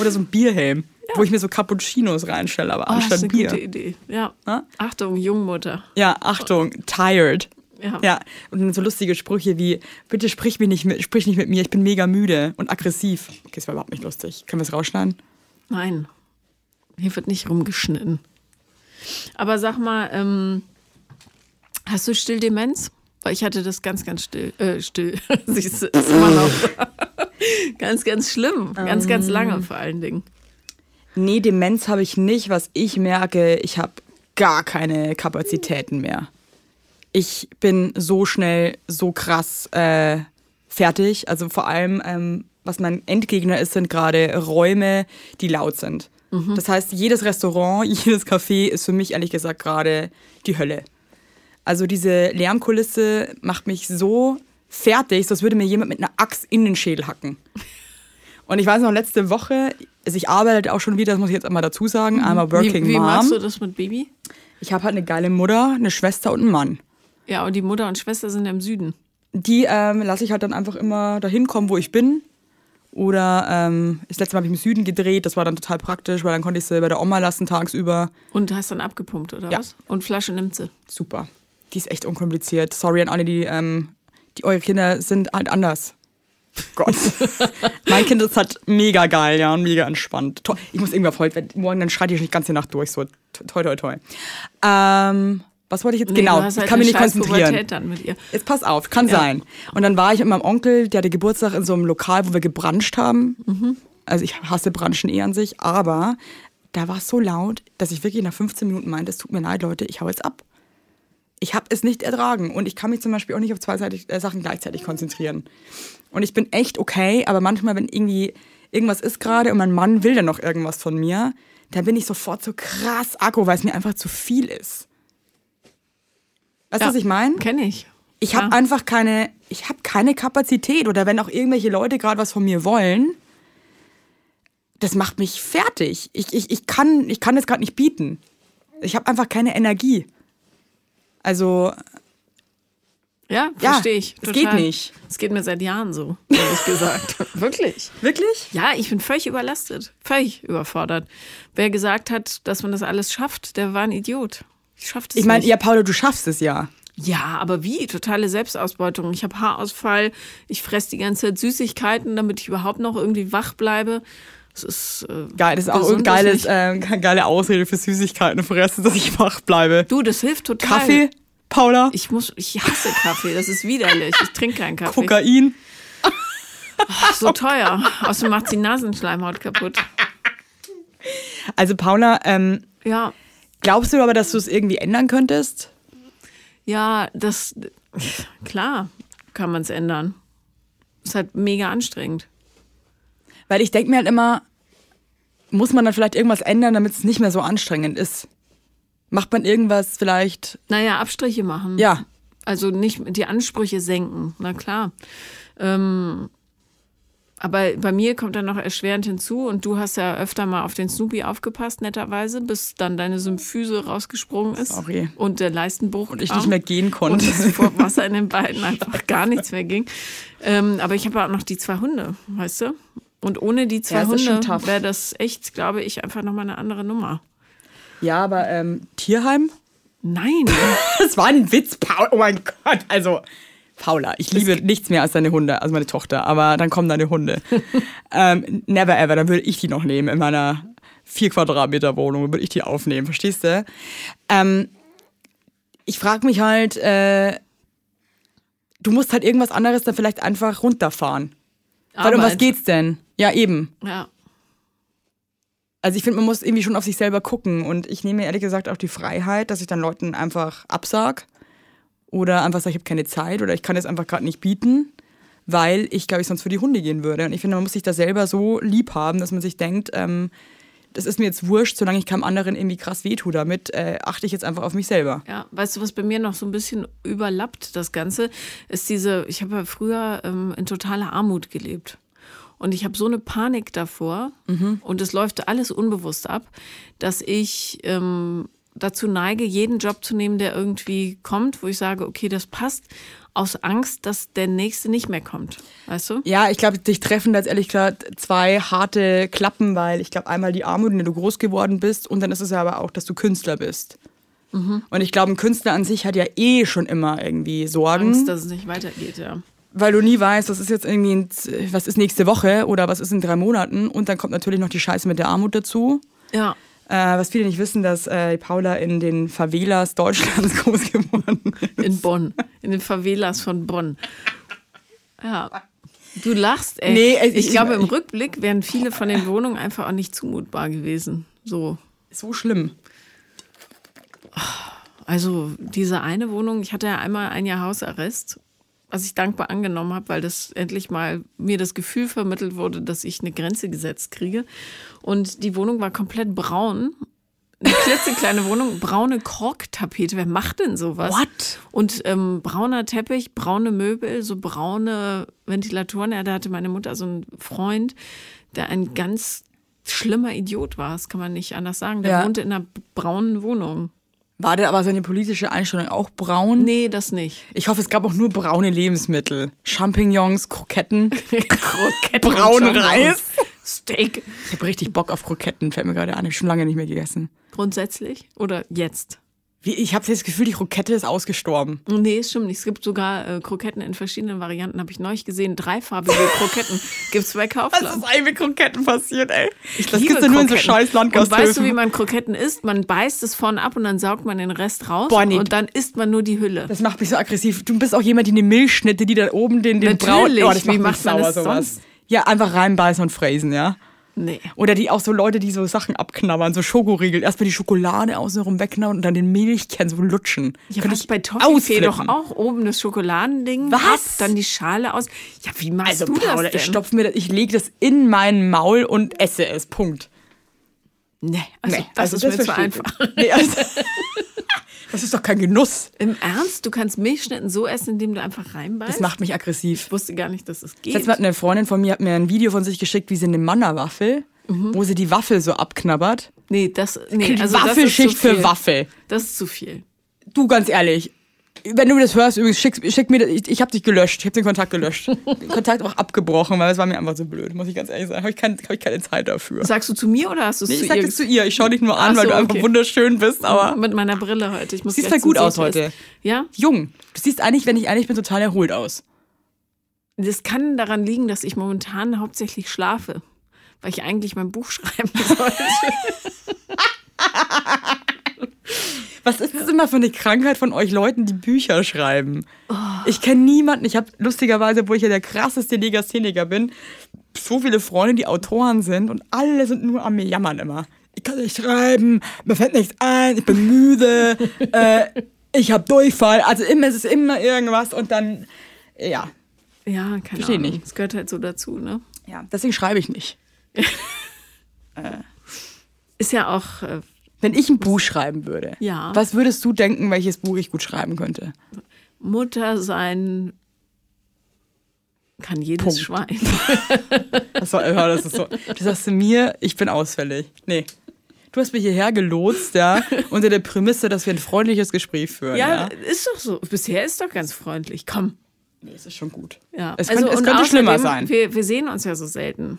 Oder so ein Bierhelm, wo ich mir so Cappuccinos reinstelle, aber Oh, das ist anstatt eine Bier. gute Idee. Ja. Ja? Achtung, Jungmutter. Ja, Achtung, tired. Ja. Ja, und so lustige Sprüche wie, bitte sprich, mich nicht mit, sprich nicht mit mir, ich bin mega müde und aggressiv. Okay, das war überhaupt nicht lustig. Können wir es rausschneiden? Nein, hier wird nicht rumgeschnitten. Aber sag mal, ähm, hast du Stilldemenz? Weil ich hatte das ganz, ganz still. Äh, still. Siehst du, ist immer noch. ganz, ganz schlimm. Ganz, ganz Ähm. lange vor allen Dingen. Nee, Demenz habe ich nicht. Was ich merke, ich habe gar keine Kapazitäten mehr. Ich bin so schnell, so krass äh, fertig. Also vor allem, ähm, was mein Endgegner ist, sind gerade Räume, die laut sind. Das heißt, jedes Restaurant, jedes Café ist für mich ehrlich gesagt gerade die Hölle. Also diese Lärmkulisse macht mich so fertig, so als würde mir jemand mit einer Axt in den Schädel hacken. Und ich weiß noch, letzte Woche, also ich arbeite auch schon wieder, das muss ich jetzt einmal dazu sagen, einmal Working Mhm. wie, wie Mom. machst du das mit Baby? Ich habe halt eine geile Mutter, eine Schwester und einen Mann. Ja, und die Mutter und Schwester sind im Süden. Die ähm, lasse ich halt dann einfach immer dahin kommen, wo ich bin. Oder ähm, das letzte Mal habe ich im Süden gedreht, das war dann total praktisch, weil dann konnte ich sie bei der Oma lassen tagsüber. Und hast dann abgepumpt, oder Ja. was? Und Flasche nimmt sie. Super. Die ist echt unkompliziert. Sorry an alle, die, ähm, die eure Kinder sind halt anders. Gott. mein Kind ist halt mega geil, ja, und mega entspannt. Toll. Ich muss irgendwie auf heute, morgen dann schreit ich nicht ganz die Nacht durch, so toi, toi, toi. Ähm, was wollte ich jetzt? Nee, genau, hast halt ich kann mich nicht konzentrieren. Dann mit ihr. Jetzt pass auf, kann Ja. sein. Und dann war ich mit meinem Onkel, der hatte Geburtstag in so einem Lokal, wo wir gebranscht haben. Mhm. Also ich hasse Branchen eh an sich, aber da war es so laut, dass ich wirklich nach 15 Minuten meinte, es tut mir leid, Leute, ich hau jetzt ab. Ich habe es nicht ertragen und ich kann mich zum Beispiel auch nicht auf zwei äh, Sachen gleichzeitig konzentrieren. Und ich bin echt okay, aber manchmal, wenn irgendwie irgendwas ist gerade und mein Mann will dann noch irgendwas von mir, dann bin ich sofort so krass aggro, weil es mir einfach zu viel ist. Weißt du, Ja. was ich meine? Kenne ich. Ich habe Ja. einfach keine, ich habe keine Kapazität oder wenn auch irgendwelche Leute gerade was von mir wollen, das macht mich fertig. Ich, ich, ich kann, ich kann das gerade nicht bieten. Ich habe einfach keine Energie. Also Ja, Ja, verstehe ich. es geht nicht. Es geht mir seit Jahren so, ehrlich gesagt. Wirklich. wirklich? Ja, ich bin völlig überlastet, völlig überfordert. Wer gesagt hat, dass man das alles schafft, der war ein Idiot. Ich schaff das Ich meine, nicht. ja, Paula, du schaffst es ja. Ja, aber wie? Totale Selbstausbeutung. Ich habe Haarausfall, ich fresse die ganze Zeit Süßigkeiten, damit ich überhaupt noch irgendwie wach bleibe. Das ist äh, Geil, das ist auch ein geiles, äh, geile Ausrede für Süßigkeiten fressen, dass ich wach bleibe. Du, das hilft total. Kaffee, Paula, Ich muss, ich hasse Kaffee. Das ist widerlich. Ich trinke keinen Kaffee. Kokain. Ach, so teuer. Außerdem macht die Nasenschleimhaut kaputt. Also Paula, ähm, Ja, glaubst du aber, dass du es irgendwie ändern könntest? ja, das klar kann man es ändern. Ist halt mega anstrengend. Weil ich denke mir halt immer, muss man dann vielleicht irgendwas ändern, damit es nicht mehr so anstrengend ist? Macht man irgendwas vielleicht, Naja, Abstriche machen. ja, Also nicht die Ansprüche senken, na klar. Ähm, aber bei mir kommt dann noch erschwerend hinzu und du hast ja öfter mal auf den Snoopy aufgepasst, netterweise, bis dann deine Symphyse rausgesprungen ist Sorry. und der Leistenbruch und ich nicht mehr gehen und konnte. es vor Wasser in den Beinen einfach gar nichts mehr ging. Ähm, aber ich habe auch noch die zwei Hunde, weißt du? Und ohne die zwei Ja, Hunde wäre das echt, glaube ich, einfach nochmal eine andere Nummer. Ja, aber ähm, Tierheim? Nein, Das war ein Witz, Paula. Oh mein Gott. Also, Paula, ich liebe nichts mehr als deine Hunde, also meine Tochter, aber dann kommen deine Hunde. ähm, never ever, dann würde ich die noch nehmen in meiner vier Quadratmeter Wohnung, würde ich die aufnehmen, verstehst du? Ähm, ich frage mich halt, äh, du musst halt irgendwas anderes dann vielleicht einfach runterfahren. Weil um was geht's denn? Ja, eben. Ja. Also ich finde, man muss irgendwie schon auf sich selber gucken. Und ich nehme mir ehrlich gesagt auch die Freiheit, dass ich dann Leuten einfach absag. Oder einfach sage, ich habe keine Zeit oder ich kann es einfach gerade nicht bieten, weil ich, glaube ich, sonst für die Hunde gehen würde. Und ich finde, man muss sich da selber so lieb haben, dass man sich denkt, ähm, das ist mir jetzt wurscht, solange ich keinem anderen irgendwie krass wehtue. Damit äh, achte ich jetzt einfach auf mich selber. Ja, weißt du, was bei mir noch so ein bisschen überlappt, das Ganze, ist diese, ich habe ja früher ähm, in totaler Armut gelebt. Und ich habe so eine Panik davor, und es läuft alles unbewusst ab, dass ich ähm, dazu neige, jeden Job zu nehmen, der irgendwie kommt, wo ich sage, okay, das passt, aus Angst, dass der nächste nicht mehr kommt. Weißt du? Ja, ich glaube, dich treffen da jetzt ehrlich gesagt zwei harte Klappen, weil ich glaube, einmal die Armut, in der du groß geworden bist, und dann ist es ja aber auch, dass du Künstler bist. Und ich glaube, ein Künstler an sich hat ja eh schon immer irgendwie Sorgen, Angst, dass es nicht weitergeht, ja. Weil du nie weißt, was ist jetzt irgendwie, in, was ist nächste Woche oder was ist in drei Monaten. Und dann kommt natürlich noch die Scheiße mit der Armut dazu. Ja. Äh, was viele nicht wissen, dass äh, Paula in den Favelas Deutschlands groß geworden ist. In Bonn, in den Favelas von Bonn. Ja. Du lachst, ey. Nee, ich- ich, ich- glaube, im ich- Rückblick wären viele von den Wohnungen einfach auch nicht zumutbar gewesen. So. So schlimm. Also, diese eine Wohnung, ich hatte ja einmal ein Jahr Hausarrest, was ich dankbar angenommen habe, weil das endlich mal mir das Gefühl vermittelt wurde, dass ich eine Grenze gesetzt kriege. Und die Wohnung war komplett braun. eine klitzekleine Wohnung, braune Korktapete. Wer macht denn sowas? What? Und ähm, brauner Teppich, braune Möbel, so braune Ventilatoren. Ja, da hatte meine Mutter so einen Freund, der ein ganz schlimmer Idiot war. Das kann man nicht anders sagen. Der Ja. wohnte in einer braunen Wohnung. War der aber seine politische Einstellung auch braun? Nee, das nicht. Ich hoffe, es gab auch nur braune Lebensmittel. Champignons, Kroketten, Kroketten. braunen Reis. Steak. Ich habe richtig Bock auf Kroketten, fällt mir gerade an. Ich habe schon lange nicht mehr gegessen. Grundsätzlich? Oder jetzt? Wie, ich habe das Gefühl, die Krokette ist ausgestorben. Nee, stimmt nicht. Es gibt sogar äh, Kroketten in verschiedenen Varianten, habe ich neulich gesehen. Dreifarbige Kroketten gibt es bei Kaufland. eigentlich mit Kroketten passiert, ey? das liebe gibt's ja nur in so scheiß Und weißt du, wie Landgasthöfen. man Kroketten isst? Man beißt es vorne ab und dann saugt man den Rest raus. Boah, nee. Und dann isst man nur die Hülle. Das macht mich so aggressiv. Du bist auch jemand, die eine Milchschnitte, die da oben den, den braun... Natürlich. Oh, das Wie macht, macht mich man sauer, das sowas. sonst? Ja, einfach reinbeißen und fräsen, ja? Nee. Oder die auch so Leute, die so Sachen abknabbern, so Schokoriegel. Erstmal die Schokolade außenrum wegknabbern und dann den Milchkern so lutschen. Ja, Könnte was ich bei Toffifee doch auch oben das Schokoladending. Was? Ab, dann die Schale aus. Ja, wie machst Also, du Paula, das denn? ich stopf mir das, ich lege das in meinen Maul und esse es. Punkt. Nee, also Nee, das also ist mir zu verstehe ich einfach. Nee, also, das ist doch kein Genuss. Im Ernst? Du kannst Milchschnitten so essen, indem du einfach reinbeißt? Das macht mich aggressiv. ich wusste gar nicht, dass es geht. Letztes Mal hat eine Freundin von mir hat mir ein Video von sich geschickt, wie sie eine Mannerwaffel, wo sie die Waffel so abknabbert. nee, das, nee, also das Waffelschicht für Waffel. Das ist zu viel. Du, ganz ehrlich, wenn du das hörst, übrigens, schick, schick mir das, ich, ich habe dich gelöscht, ich habe den Kontakt gelöscht. den Kontakt auch abgebrochen, weil es war mir einfach so blöd, muss ich ganz ehrlich sagen. Habe ich, kein, hab ich keine Zeit dafür. Sagst du zu mir oder hast du es Nee, zu ich sag ihr das zu ihr, ich schaue dich nur an, Ach weil so, du einfach okay. wunderschön bist, aber mit meiner Brille heute. Ich muss Siehst halt gut aus heute. Ja, jung. Du siehst eigentlich, wenn ich ehrlich bin, total erholt aus. das kann daran liegen, dass ich momentan hauptsächlich schlafe, weil ich eigentlich mein Buch schreiben sollte. Was ist das immer für eine Krankheit von euch Leuten, die Bücher schreiben? Oh. Ich kenne niemanden, ich habe lustigerweise, wo ich ja der krasseste Legastheniker bin, so viele Freunde, die Autoren sind und alle sind nur am Jammern immer. Ich kann nicht schreiben, mir fällt nichts ein, ich bin müde, äh, ich habe Durchfall. Also immer, es ist immer irgendwas und dann, ja, ja, keine Versteh Ahnung. nicht. Das gehört halt so dazu, ne? ja, deswegen schreibe ich nicht. Ist ja auch, äh, Wenn ich ein Buch schreiben würde, Ja. was würdest du denken, welches Buch ich gut schreiben könnte? Mutter sein kann jedes Punkt. Schwein. Das, war, ja, das ist so. Du sagst zu mir, ich bin ausfällig. Nee. Du hast mich hierher gelotst, ja, unter der Prämisse, dass wir ein freundliches Gespräch führen. Ja, Ja, ist doch so. Bisher ist doch ganz freundlich. Komm. Nee, es ist schon gut. Ja. Es könnte, es und könnte schlimmer sein. Wir, wir sehen uns ja so selten.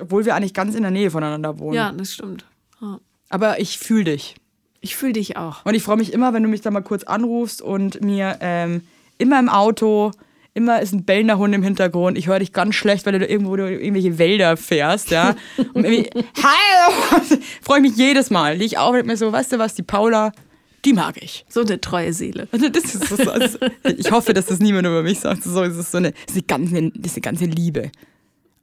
Obwohl wir eigentlich ganz in der Nähe voneinander wohnen. Ja, das stimmt. Ja. Aber ich fühle dich. Ich fühle dich auch. Und ich freue mich immer, wenn du mich da mal kurz anrufst und mir ähm, immer im Auto, immer ist ein bellender Hund im Hintergrund. Ich höre dich ganz schlecht, weil du irgendwo durch irgendwelche Wälder fährst, ja. Und irgendwie, hallo! freue mich jedes Mal. Lieg auf und denk mir so, weißt du was, die Paula, die mag ich. So eine treue Seele. Das ist so, also ich hoffe, dass das niemand über mich sagt. So, es ist so eine, das ist eine ganze, das ist eine ganze Liebe.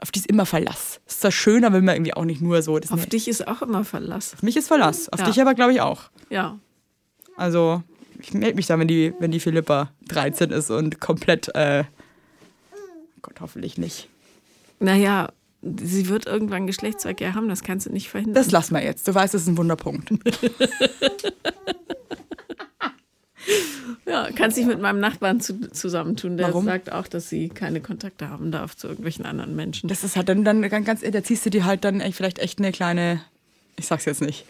Auf die ist immer Verlass. Das ist zwar schön, aber immer irgendwie auch nicht nur so. Das Auf eine, dich ist auch immer Verlass. auf mich ist Verlass. Auf Ja. dich aber, glaube ich, auch. Ja. Also, ich melde mich dann, wenn die, wenn die Philippa 13 ist und komplett, äh, Gott, hoffentlich nicht. Naja, sie wird irgendwann Geschlechtsverkehr haben, das kannst du nicht verhindern. Das lassen wir jetzt. Du weißt, das ist ein Wunderpunkt. ja, kannst dich mit meinem Nachbarn zu, zusammentun. Der Warum? sagt auch, dass sie keine Kontakte haben darf zu irgendwelchen anderen Menschen. Das ist halt dann, dann ganz, ganz, da ziehst du dir halt dann vielleicht echt eine kleine, ich sag's jetzt nicht.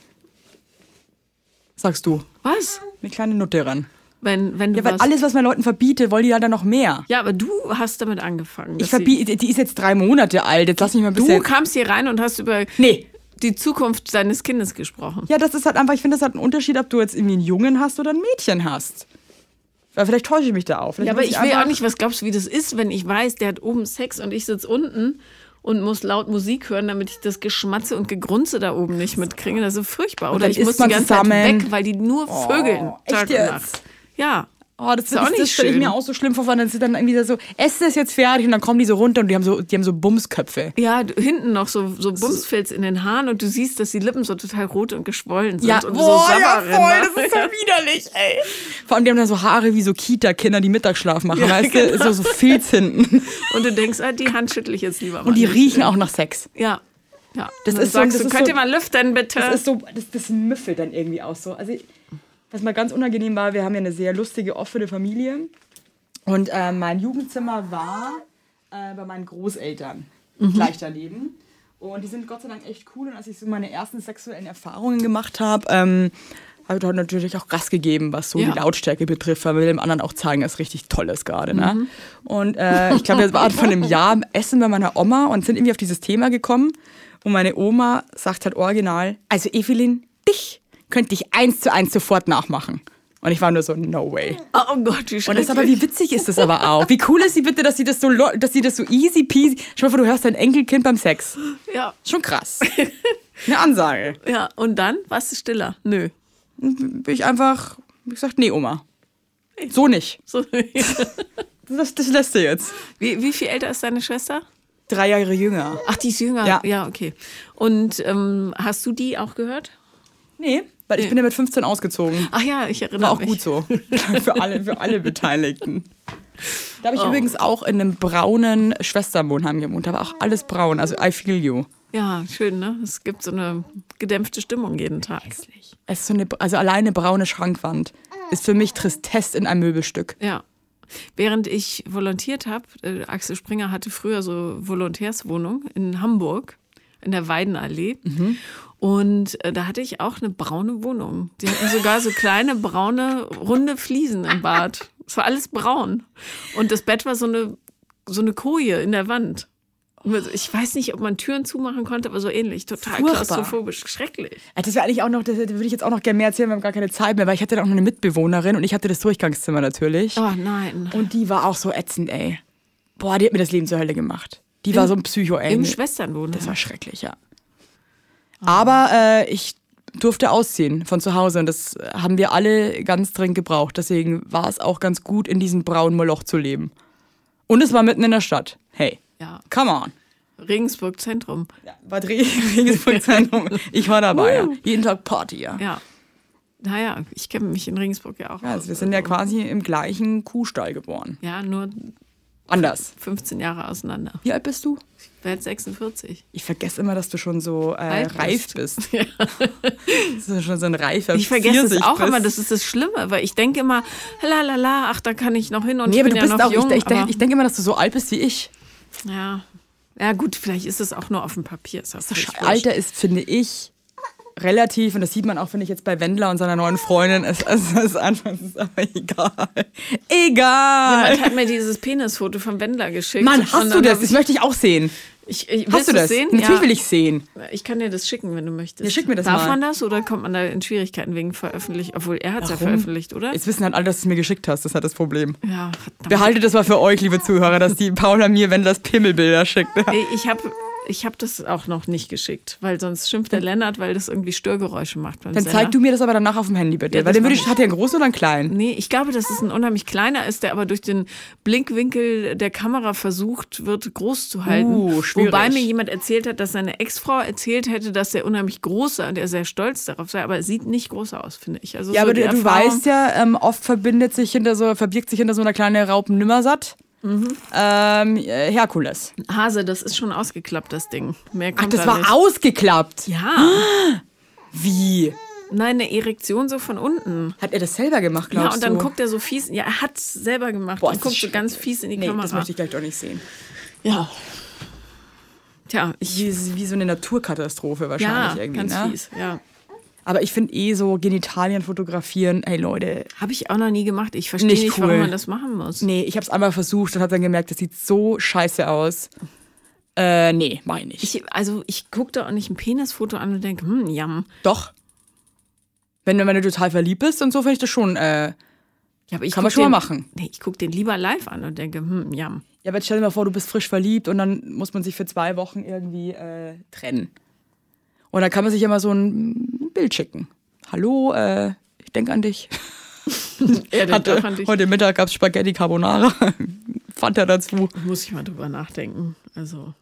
Sagst du, Was? eine kleine Nutte ran. Wenn, wenn du Ja, weil alles, was man Leuten verbietet, wollen die ja dann noch mehr. Ja, aber du hast damit angefangen. Ich verbiete, die ist jetzt drei Monate alt. Jetzt lass mich mal ein Du bisschen. kamst hier rein und hast über nee. Die Zukunft deines Kindes gesprochen. Ja, das ist halt einfach, ich finde, das hat einen Unterschied, ob du jetzt irgendwie einen Jungen hast oder ein Mädchen hast. Weil vielleicht täusche ich mich da auch. Vielleicht Ja, aber muss ich will auch nicht, was glaubst du, wie das ist, wenn ich weiß, der hat oben Sex und ich sitze unten und muss laut Musik hören, damit ich das Geschmatze und Gegrunze da oben nicht mitkriege. Das ist so furchtbar. Oder ich muss die ganze zusammen. Zeit weg, weil die nur vögeln. echt Tag jetzt? und Nacht. Ja. Oh, das, Ist auch nicht das stelle ich mir auch so schlimm vor, dann sind dann irgendwie so, ess das jetzt fertig und dann kommen die so runter und die haben so, die haben so Bumsköpfe. Ja, du- hinten noch so, so Bumsfilz in den Haaren und du siehst, dass die Lippen so total rot und geschwollen sind. und boah, so ja voll, das ist so widerlich, ey. Vor allem, die haben dann so Haare wie so Kita-Kinder, die Mittagsschlaf machen, Ja, weißt du? genau. So, so Filz hinten. Und du denkst, ah, die Hand schüttle ich jetzt lieber mal. Und die nicht. riechen auch nach Sex. Ja. Ja. Das ist so- sagst das du, ist könnt so- ihr mal lüften, bitte? Das ist so, das, das müffelt dann irgendwie auch so. Also, was mal ganz unangenehm war, wir haben ja eine sehr lustige, offene Familie. Und äh, mein Jugendzimmer war äh, bei meinen Großeltern gleich daneben. Und die sind Gott sei Dank echt cool. Und als ich so meine ersten sexuellen Erfahrungen gemacht habe, ähm, habe ich dort natürlich auch Gas gegeben, was so Ja. die Lautstärke betrifft, weil wir dem anderen auch zeigen, dass es richtig toll ist gerade. Ne? Und äh, ich glaube, wir waren von einem Jahr Essen bei meiner Oma und sind irgendwie auf dieses Thema gekommen. Und meine Oma sagt halt original, also Evelyn, dich könnte ich eins zu eins sofort nachmachen. Und ich war nur so, no way. oh Gott, wie Und schrecklich. das aber, wie witzig ist das aber auch? Wie cool ist sie bitte, dass sie das so, dass sie das so easy peasy. Schau mal vor, du hörst dein Enkelkind beim Sex. ja, Schon krass. Eine Ansage. ja. Und dann warst du stiller? Nö. Bin ich einfach, wie gesagt, nee, Oma. So nicht. So, Das, das lässt du jetzt. wie, wie viel älter ist deine Schwester? Drei Jahre jünger. Ach, die ist jünger. Ja. ja okay. Und ähm, hast du die auch gehört? Nee, weil ich bin ja mit 15 ausgezogen. Ach ja, ich erinnere War auch mich. gut so. für, alle, für alle Beteiligten. Da habe ich Oh. übrigens auch in einem braunen Schwesterwohnheim gewohnt. Da war auch alles braun. Also I feel you. Ja, schön, ne? Es gibt so eine gedämpfte Stimmung jeden Tag. Es ist so eine, also alleine braune Schrankwand ist für mich Tristesse in einem Möbelstück. Ja. Während ich volontiert habe, äh, Axel Springer hatte früher so Volontärswohnung in Hamburg, in der Weidenallee. Und äh, da hatte ich auch eine braune Wohnung. Die hatten sogar so kleine braune, runde Fliesen im Bad. Es war alles braun. Und das Bett war so eine, so eine Koje in der Wand. Ich weiß nicht, ob man Türen zumachen konnte, aber so ähnlich. Total Furchtbar. klaustrophobisch. Schrecklich. Ja, Das wäre eigentlich auch noch, das würde ich jetzt auch noch gerne mehr erzählen, wir haben gar keine Zeit mehr, weil ich hatte dann auch noch eine Mitbewohnerin und ich hatte das Durchgangszimmer natürlich. Oh nein. Und die war auch so ätzend, ey. Boah, die hat mir das Leben zur Hölle gemacht. Die war so ein Psycho, ey. Im Schwesternwohnheim. Das war schrecklich, ja. Aber äh, ich durfte ausziehen von zu Hause und das haben wir alle ganz dringend gebraucht. Deswegen war es auch ganz gut, in diesem braunen Moloch zu leben. Und es war mitten in der Stadt. Hey, Ja. come on. Regensburg Zentrum. Ja, Bad Re- Regensburg Zentrum. Ich war dabei. ja. Jeden Tag Party, ja. Ja. Naja, ich kenne mich in Regensburg ja auch Ja, aus. also wir sind ja quasi im gleichen Kuhstall geboren. Ja, nur Anders. 15 Jahre auseinander. Wie alt bist du? Ich werde 46. Ich vergesse immer, dass du schon so äh, reif bist. Dass du schon so ein reifer Ich vergesse es auch bist. immer, das ist das Schlimme, weil ich denke immer, la la la, ach, da kann ich noch hin und Nee, ich bin ja noch auch, jung. ich, ich, ich denke immer, dass du so alt bist wie ich. ja. ja, gut, vielleicht ist es auch nur auf dem Papier. Ist das. Alter ist, finde ich, relativ, und das sieht man auch, finde ich, jetzt bei Wendler und seiner neuen Freundin, es, es ist einfach, es ist aber egal. Egal! Jemand hat mir dieses Penisfoto von Wendler geschickt. Mann, hast du das? Das möchte ich auch sehen. ich, ich, Hast du das? sehen? Natürlich ja. will ich sehen. Ich kann dir das schicken, wenn du möchtest. Ja, schick mir das Darf mal. man das oder kommt man da in Schwierigkeiten wegen veröffentlicht? Obwohl er hat es ja veröffentlicht, oder? Jetzt wissen halt alle, dass du es mir geschickt hast. Das halt das Problem. ja, verdammt. Behaltet das mal für euch, liebe Zuhörer, dass die Paula mir Wendlers Pimmelbilder schickt. Ich habe ich hab das auch noch nicht geschickt, weil sonst schimpft der Lennart, weil das irgendwie Störgeräusche macht Dann Sender. zeig du mir das aber danach auf dem Handy bitte. Ja, Weil das den würde ich, hat der einen großen oder einen kleinen? Nee, ich glaube, dass es ein unheimlich kleiner ist, der aber durch den Blinkwinkel der Kamera versucht wird, groß zu halten. Uh, schwierig. Wobei mir jemand erzählt hat, dass seine Ex-Frau erzählt hätte, dass er unheimlich groß sei und er sehr stolz darauf sei, aber er sieht nicht groß aus, finde ich. Also Ja, so aber du Erfahrung- weißt ja, ähm, oft verbindet sich hinter so, verbirgt sich hinter so einer kleinen Raupen Nimmersatt. Mhm. Ähm, äh, Herkules. Hase, das ist schon ausgeklappt, das Ding. Mehr Ach, kommt das da war nicht. ausgeklappt. Ja, Wie? nein, eine Erektion so von unten. Hat er das selber gemacht, glaubst Ja, und dann du? guckt er so fies. Ja, er hat es selber gemacht Boah, und guckt so ganz fies in die Nee, Kamera. das möchte ich gleich doch nicht sehen. Ja. Tja, ich. Wie, wie so eine Naturkatastrophe Ja, wahrscheinlich irgendwie. ganz ne? fies, ja. Aber ich finde eh so Genitalien fotografieren, ey Leute. Habe ich auch noch nie gemacht. Ich verstehe Nicht nicht, cool. warum man das machen muss. Nee, ich habe es einmal versucht und habe dann gemerkt, das sieht so scheiße aus. Äh, nee, mach ich nicht. Ich, also ich gucke da auch nicht ein Penisfoto an und denke, hm, jam. Doch. Wenn du, wenn du total verliebt bist und so, finde ich das schon. Äh, Ja, aber ich Kann man schon mal den, machen. Nee, ich gucke den lieber live an und denke, hm, jam. ja, aber jetzt stell dir mal vor, du bist frisch verliebt und dann muss man sich für zwei Wochen irgendwie äh, trennen. Und dann kann man sich mal so ein Bild schicken. Hallo, äh, ich denke an dich. Er denkt Hatte, an dich. heute Mittag gab es Spaghetti Carbonara. Fand er dazu. Muss ich mal drüber nachdenken. Also,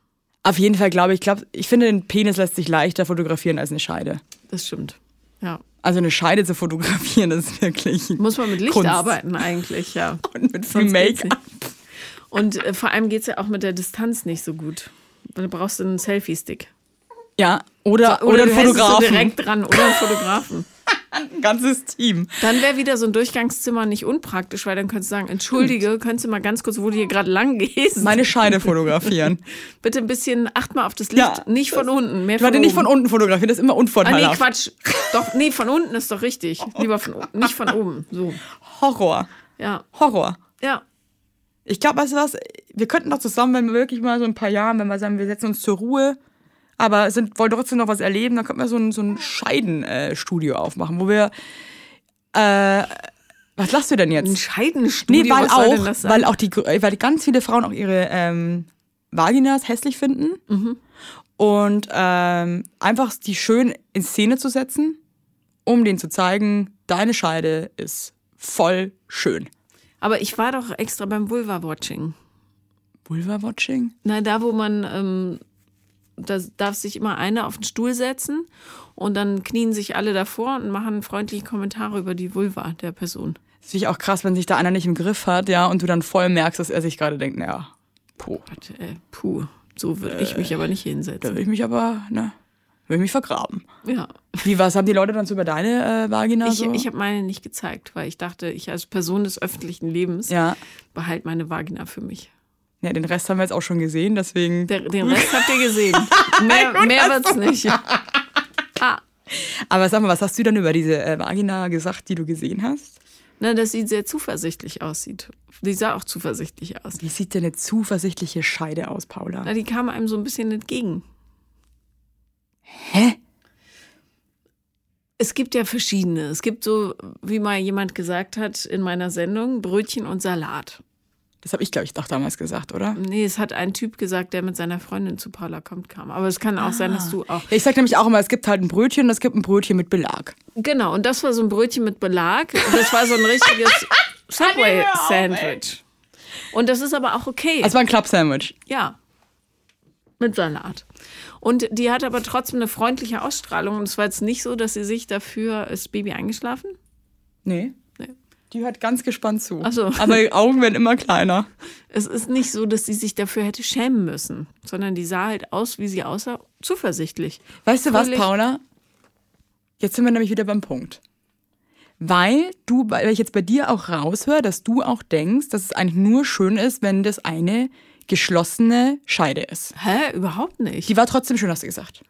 Auf jeden Fall glaube ich, glaub, ich finde, den Penis lässt sich leichter fotografieren als eine Scheide. das stimmt. Ja. Also eine Scheide zu fotografieren, das ist wirklich. Muss man mit Licht Kunst. arbeiten eigentlich, ja. Und mit viel Make-up. Und äh, vor allem geht es ja auch mit der Distanz nicht so gut. Da brauchst du einen Selfie-Stick. Ja, oder, oder, Oder, ein du hättest so Fotografen. direkt dran oder einen Fotografen. Ein ganzes Team. Dann wäre wieder so ein Durchgangszimmer nicht unpraktisch, weil dann könntest du sagen, entschuldige, könntest du mal ganz kurz, wo du hier gerade lang gehst, Meine Scheine fotografieren. bitte ein bisschen, acht mal auf das Licht, Ja, nicht von unten, mehr Ich von oben. nicht von unten fotografieren, das ist immer Ah, nee, unvorteilhaft. Quatsch. Doch, nee, von unten ist doch richtig. Lieber von nicht von oben. So. Horror. Ja. Horror. Ja. Ich glaube, weißt du was? Wir könnten doch zusammen, wenn wir wirklich mal so ein paar Jahren, wenn wir sagen, wir setzen uns zur Ruhe, aber sind, wollen trotzdem noch was erleben, dann könnten wir so ein, so ein Scheidenstudio aufmachen, wo wir. Äh, was lachst du denn jetzt? Ein Scheidenstudio. Nee, weil auch, weil auch die, weil ganz viele Frauen auch ihre ähm, Vaginas hässlich finden Mhm. und ähm, einfach die schön in Szene zu setzen, um denen zu zeigen, deine Scheide ist voll schön. Aber ich war doch extra beim Vulva-Watching. Vulva-Watching? Na, da, wo man, ähm, da darf sich immer einer auf den Stuhl setzen und dann knien sich alle davor und machen freundliche Kommentare über die Vulva der Person. Das finde ich auch krass, wenn sich da einer nicht im Griff hat, ja, und du dann voll merkst, dass er sich gerade denkt, naja, puh, Gott, äh, puh, so will ich mich aber nicht da hinsetzen. will ich mich aber, ne, will ich mich vergraben. Ja. Wie, was haben die Leute dann so über deine äh, Vagina Ich, so? ich habe meine nicht gezeigt, weil ich dachte, ich als Person des öffentlichen Lebens ja. behalte meine Vagina für mich. Ja, den Rest haben wir jetzt auch schon gesehen, deswegen. Der, den Rest habt ihr gesehen. Mehr, mehr wird's nicht. Ah, Aber sag mal, was hast du dann über diese äh, Vagina gesagt, die du gesehen hast? na, dass sie sehr zuversichtlich aussieht. Die sah auch zuversichtlich aus. Wie sieht denn eine zuversichtliche Scheide aus, Paula? Na, die kam einem so ein bisschen entgegen. Hä? Es gibt ja verschiedene. Es gibt so, wie mal jemand gesagt hat in meiner Sendung, Brötchen und Salat. Das habe ich, glaube ich, doch damals gesagt, oder? Nee, es hat ein Typ gesagt, der mit seiner Freundin zu Paula kommt, kam. Aber es kann auch sein, dass du auch. Ja, ich sage nämlich auch immer, es gibt halt ein Brötchen und es gibt ein Brötchen mit Belag. Genau, und das war so ein Brötchen mit Belag. Und das war so ein richtiges Subway-Sandwich. Und das ist aber auch okay. Es war ein Club-Sandwich. Ja. Mit Salat. Und die hat aber trotzdem eine freundliche Ausstrahlung. Und es war jetzt nicht so, dass sie sich dafür, ist Baby eingeschlafen? Nee. Die hört ganz gespannt zu. Ach so. Aber die Augen werden immer kleiner. Es ist nicht so, dass sie sich dafür hätte schämen müssen, sondern die sah halt aus, wie sie aussah, zuversichtlich. Weißt du was. Paula? Jetzt sind wir nämlich wieder beim Punkt. Weil du, weil ich jetzt bei dir auch raushöre, dass du auch denkst, dass es eigentlich nur schön ist, wenn das eine geschlossene Scheide ist. Hä? Überhaupt nicht. Die war trotzdem schön, hast du gesagt.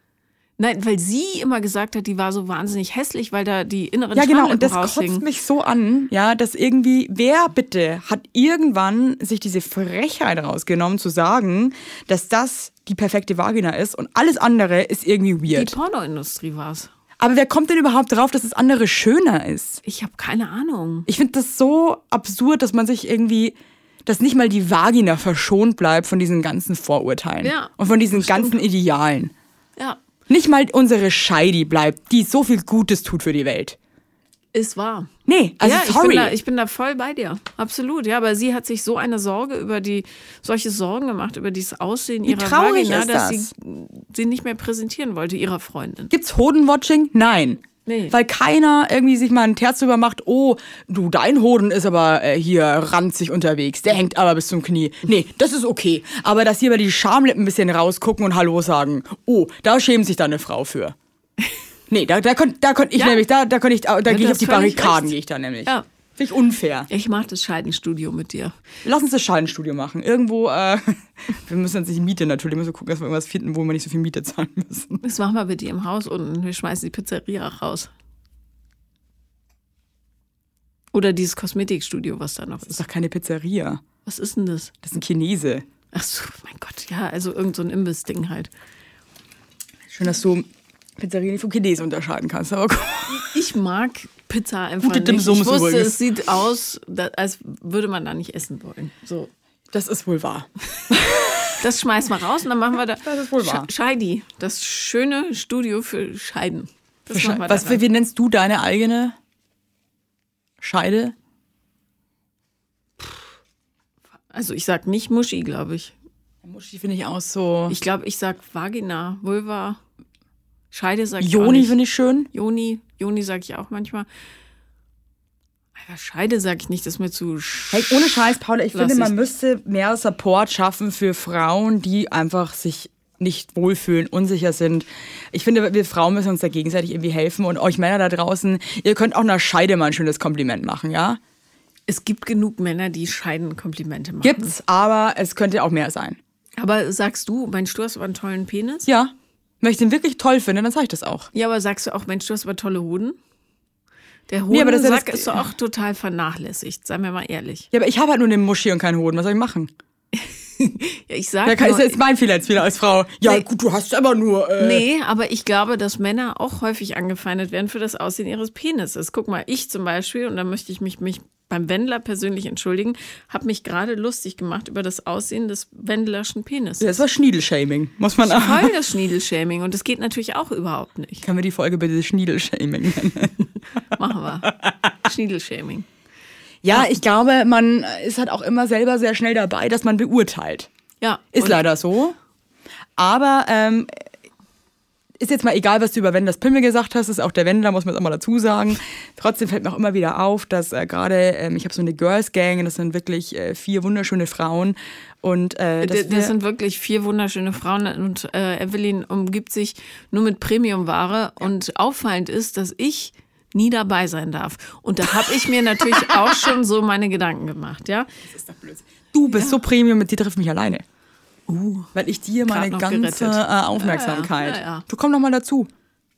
Nein, weil sie immer gesagt hat, die war so wahnsinnig hässlich, weil da die inneren Ja, genau. Und das raushingen. kotzt mich so an, ja, dass irgendwie, wer bitte hat irgendwann sich diese Frechheit rausgenommen zu sagen, dass das die perfekte Vagina ist und alles andere ist irgendwie Die weird. Pornoindustrie war's. Aber wer kommt denn überhaupt drauf, dass das andere schöner ist? Ich habe keine Ahnung. Ich finde das so absurd, dass man sich irgendwie, dass nicht mal die Vagina verschont bleibt von diesen ganzen Vorurteilen Ja, und von diesen ganzen Idealen. Ja, Nicht mal unsere Scheidi bleibt, die so viel Gutes tut für die Welt. ist wahr. Nee, also ja, ich sorry. bin, da, ich bin da voll bei dir. Absolut. Ja, aber sie hat sich so eine Sorge über die, solche Sorgen gemacht über dieses Aussehen ihrer traurig Vagina, ist dass das? sie sie nicht mehr präsentieren wollte, ihrer Freundin. Gibt's Hodenwatching? Nein. Nee. Weil keiner irgendwie sich mal ein Terz drüber macht, oh, du, dein Hoden ist aber äh, hier ranzig unterwegs, der hängt aber bis zum Knie. Nee, das ist okay. Aber dass hier mal die Schamlippen ein bisschen rausgucken und Hallo sagen, oh, da schämt sich da eine Frau für. Nee, da, da könnte da könnt ich Ja. nämlich, da, da könnte ich, da gehe ich auf die Barrikaden, gehe ich da nämlich. Ja. Finde ich unfair. Ich mache das Scheidenstudio mit dir. Lass uns das Scheidenstudio machen. Irgendwo, äh, wir müssen jetzt nicht Miete natürlich, wir müssen gucken, dass wir irgendwas finden, wo wir nicht so viel Miete zahlen müssen. Das machen wir bei dir im Haus unten. Wir schmeißen die Pizzeria raus. Oder dieses Kosmetikstudio, was da noch Das ist. ist doch keine Pizzeria. Was ist denn das? Das ist ein Chinese. Ach so, mein Gott, ja, also irgend so ein Imbiss-Ding halt. Schön, dass du Pizzeria nicht vom Chinesen unterscheiden kannst. Aber guck. Ich mag Pizza einfach Gute nicht. Ich wusste, übrigens. es sieht aus, als würde man da nicht essen wollen. So, das ist wohl wahr. das schmeißen wir raus und dann machen wir da Das ist wohl wahr. Sch- Scheidi, das schöne Studio für Scheiden. Machen wir Was, wie nennst du deine eigene Scheide? Also ich sag nicht Muschi, glaube ich. Muschi finde ich auch so. Ich glaube, ich sag Vagina, Vulva, Scheide sag ich Joni finde ich schön. Joni, Joni sag ich auch manchmal. Aber Scheide sag ich nicht, das ist mir zu Hey, ohne Scheiß, Paula, ich finde, man müsste mehr Support schaffen für Frauen, die einfach sich nicht wohlfühlen, unsicher sind. Ich finde, wir Frauen müssen uns da gegenseitig irgendwie helfen und euch Männer da draußen, ihr könnt auch einer Scheide mal ein schönes Kompliment machen, ja? Es gibt genug Männer, die Scheiden Komplimente machen. Gibt's, aber es könnte auch mehr sein. Aber sagst du, Mensch, du hast aber einen tollen Penis? Ja. Wenn ich den wirklich toll finde, dann sage ich das auch. Ja, aber sagst du auch, Mensch, du hast aber tolle Hoden? Der ist ja Hodensack das- ist doch auch total vernachlässigt, seien wir mal ehrlich. Ja, aber ich habe halt nur eine Muschi und keinen Hoden. Was soll ich machen? Ja, ich sag Da ist jetzt mein Fehler jetzt wieder als Frau. Ja, Nee. gut, du hast aber nur. Äh, Nee, aber ich glaube, dass Männer auch häufig angefeindet werden für das Aussehen ihres Penises. Guck mal, ich zum Beispiel, und da möchte ich mich, mich beim Wendler persönlich entschuldigen, habe mich gerade lustig gemacht über das Aussehen des Wendlerschen Penises. Das war Schniedelshaming, muss man auch. Voll das Schniedelshaming und das geht natürlich auch überhaupt nicht. Können wir die Folge bitte Schniedelshaming nennen? Machen wir. Schniedelshaming. Ja, ich glaube, man ist halt auch immer selber sehr schnell dabei, dass man beurteilt. Ja. Ist leider so. Aber ähm, ist jetzt mal egal, was du über Wendlers Pimmel gesagt hast, ist auch der Wendler, muss man jetzt auch mal dazu sagen. Trotzdem fällt mir auch immer wieder auf, dass äh, gerade, ähm, ich habe so eine Girls Gang, und das sind wirklich äh, vier wunderschöne Frauen. Und äh, Das, dass wir- das sind wirklich vier wunderschöne Frauen und äh, Evelyn umgibt sich nur mit Premiumware und auffallend ist, dass ich nie dabei sein darf. Und da habe ich mir natürlich auch schon so meine Gedanken gemacht, ja. du bist so Premium, mit dir trifft mich alleine. Uh, Weil ich dir meine ganze gerettet. äh, Aufmerksamkeit. Ja, ja, ja. Du komm noch mal dazu.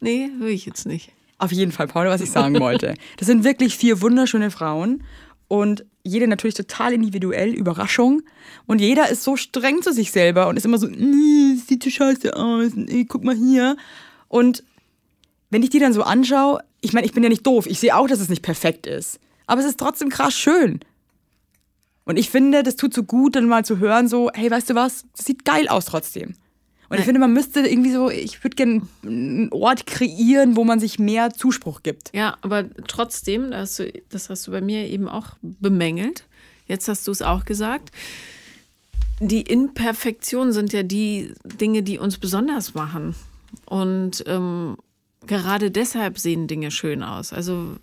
nee, will ich jetzt nicht. Auf jeden Fall, Paul, was ich sagen wollte. Das sind wirklich vier wunderschöne Frauen und jede natürlich total individuell, Überraschung. Und jeder ist so streng zu sich selber und ist immer so, "Nee, das sieht so scheiße aus, nee, guck mal hier. Und wenn ich die dann so anschaue, ich meine, ich bin ja nicht doof, ich sehe auch, dass es nicht perfekt ist. Aber es ist trotzdem krass schön. Und ich finde, das tut so gut, dann mal zu hören, so, hey, weißt du was, das sieht geil aus trotzdem. Und ich finde, man müsste irgendwie so, ich würde gerne einen Ort kreieren, wo man sich mehr Zuspruch gibt. Ja, aber trotzdem, das hast, du, das hast du bei mir eben auch bemängelt. Jetzt hast du es auch gesagt. Die Imperfektionen sind ja die Dinge, die uns besonders machen. Und ähm, gerade deshalb sehen Dinge schön aus. Also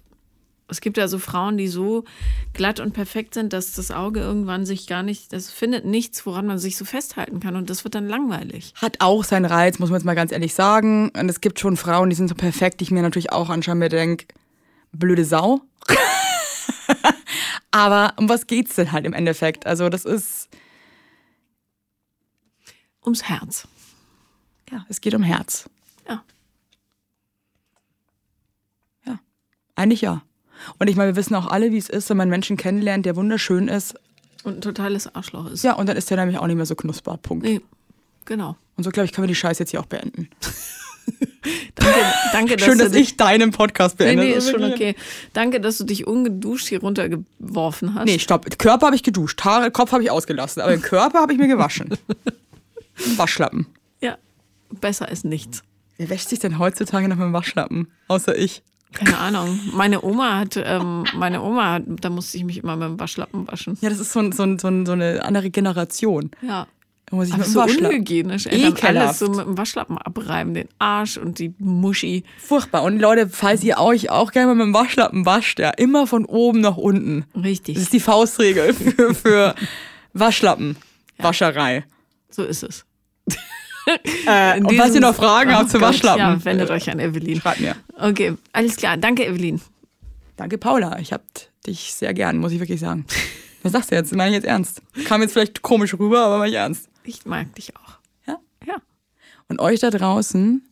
es gibt ja so Frauen, die so glatt und perfekt sind, dass das Auge irgendwann sich gar nicht, das findet nichts, woran man sich so festhalten kann. Und das wird dann langweilig. Hat auch seinen Reiz, muss man jetzt mal ganz ehrlich sagen. Und es gibt schon Frauen, die sind so perfekt, die ich mir natürlich auch anschaue und mir denke, blöde Sau. Aber um was geht's denn halt im Endeffekt? Also das ist, Ums Herz. ja, es geht um Herz. Ja. Ja, eigentlich ja. Und ich meine, wir wissen auch alle, wie es ist, wenn man einen Menschen kennenlernt, der wunderschön ist. Und ein totales Arschloch ist. Ja, und dann ist der nämlich auch nicht mehr so knusper. Punkt. Nee, genau. Und so, glaube ich, können wir die Scheiße jetzt hier auch beenden. Danke, danke dass Schön, du dass dich, ich deinen Podcast Nee, beende. nee, Das ist schon okay. Danke, dass du dich ungeduscht hier runtergeworfen hast. Nee, stopp. Körper habe ich geduscht, Haare, Kopf habe ich ausgelassen, aber den Körper habe ich mir gewaschen. Waschlappen. Ja, besser ist nichts. Wer wäscht sich denn heutzutage noch mit dem Waschlappen? Außer ich. Keine Ahnung. Meine Oma hat, ähm, meine Oma, hat, da musste ich mich immer mit dem Waschlappen waschen. Ja, das ist so, ein- so, ein- so, ein- so eine andere Generation. Ja. Da muss ich Aber mit dem so Waschlappen. unhygienisch. Ey, Ekelhaft. alles so mit dem Waschlappen abreiben, den Arsch und die Muschi. Furchtbar. Und Leute, falls ihr euch auch gerne mal mit dem Waschlappen wascht, ja, immer von oben nach unten. Richtig. Das ist die Faustregel für, für Waschlappen. Wascherei. so ist es. Äh, und falls ihr noch Fragen Oh habt zu Waschlappen, Ja, wendet äh, euch an Evelyn. schreibt mir. Okay, alles klar. Danke, Evelyn. Danke, Paula. Ich hab dich sehr gern, muss ich wirklich sagen. Was sagst du jetzt? Meine ich jetzt ernst? Kam jetzt vielleicht komisch rüber, aber meine ich ernst. Ich mag dich auch. Ja? Ja. Und euch da draußen,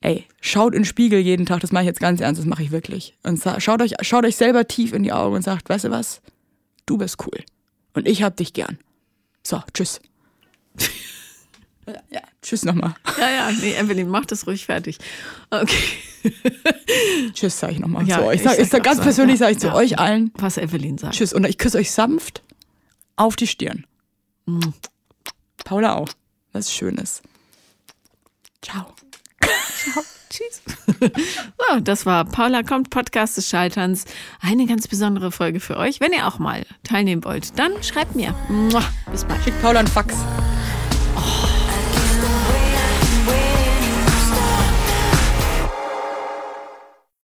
ey, schaut in den Spiegel jeden Tag, das mache ich jetzt ganz ernst, das mache ich wirklich. Und schaut euch, schaut euch selber tief in die Augen und sagt, weißt du was? Du bist cool. Und ich hab dich gern. So, tschüss. Ja, ja, tschüss nochmal. Ja, ja, nee, Evelyn, mach das ruhig fertig. Okay. Tschüss, sag ich nochmal Ja, zu euch. ich Sag, sag ich sag ganz so, persönlich ja, sage ich zu ja. euch allen, Was Evelyn sagt. tschüss. Und ich küsse euch sanft auf die Stirn. Paula auch. Was Schönes. Ciao. Tschüss. so, das war Paula kommt, Podcast des Scheiterns. Eine ganz besondere Folge für euch. Wenn ihr auch mal teilnehmen wollt, dann schreibt mir. Bis bald. Schickt Paula einen Fax.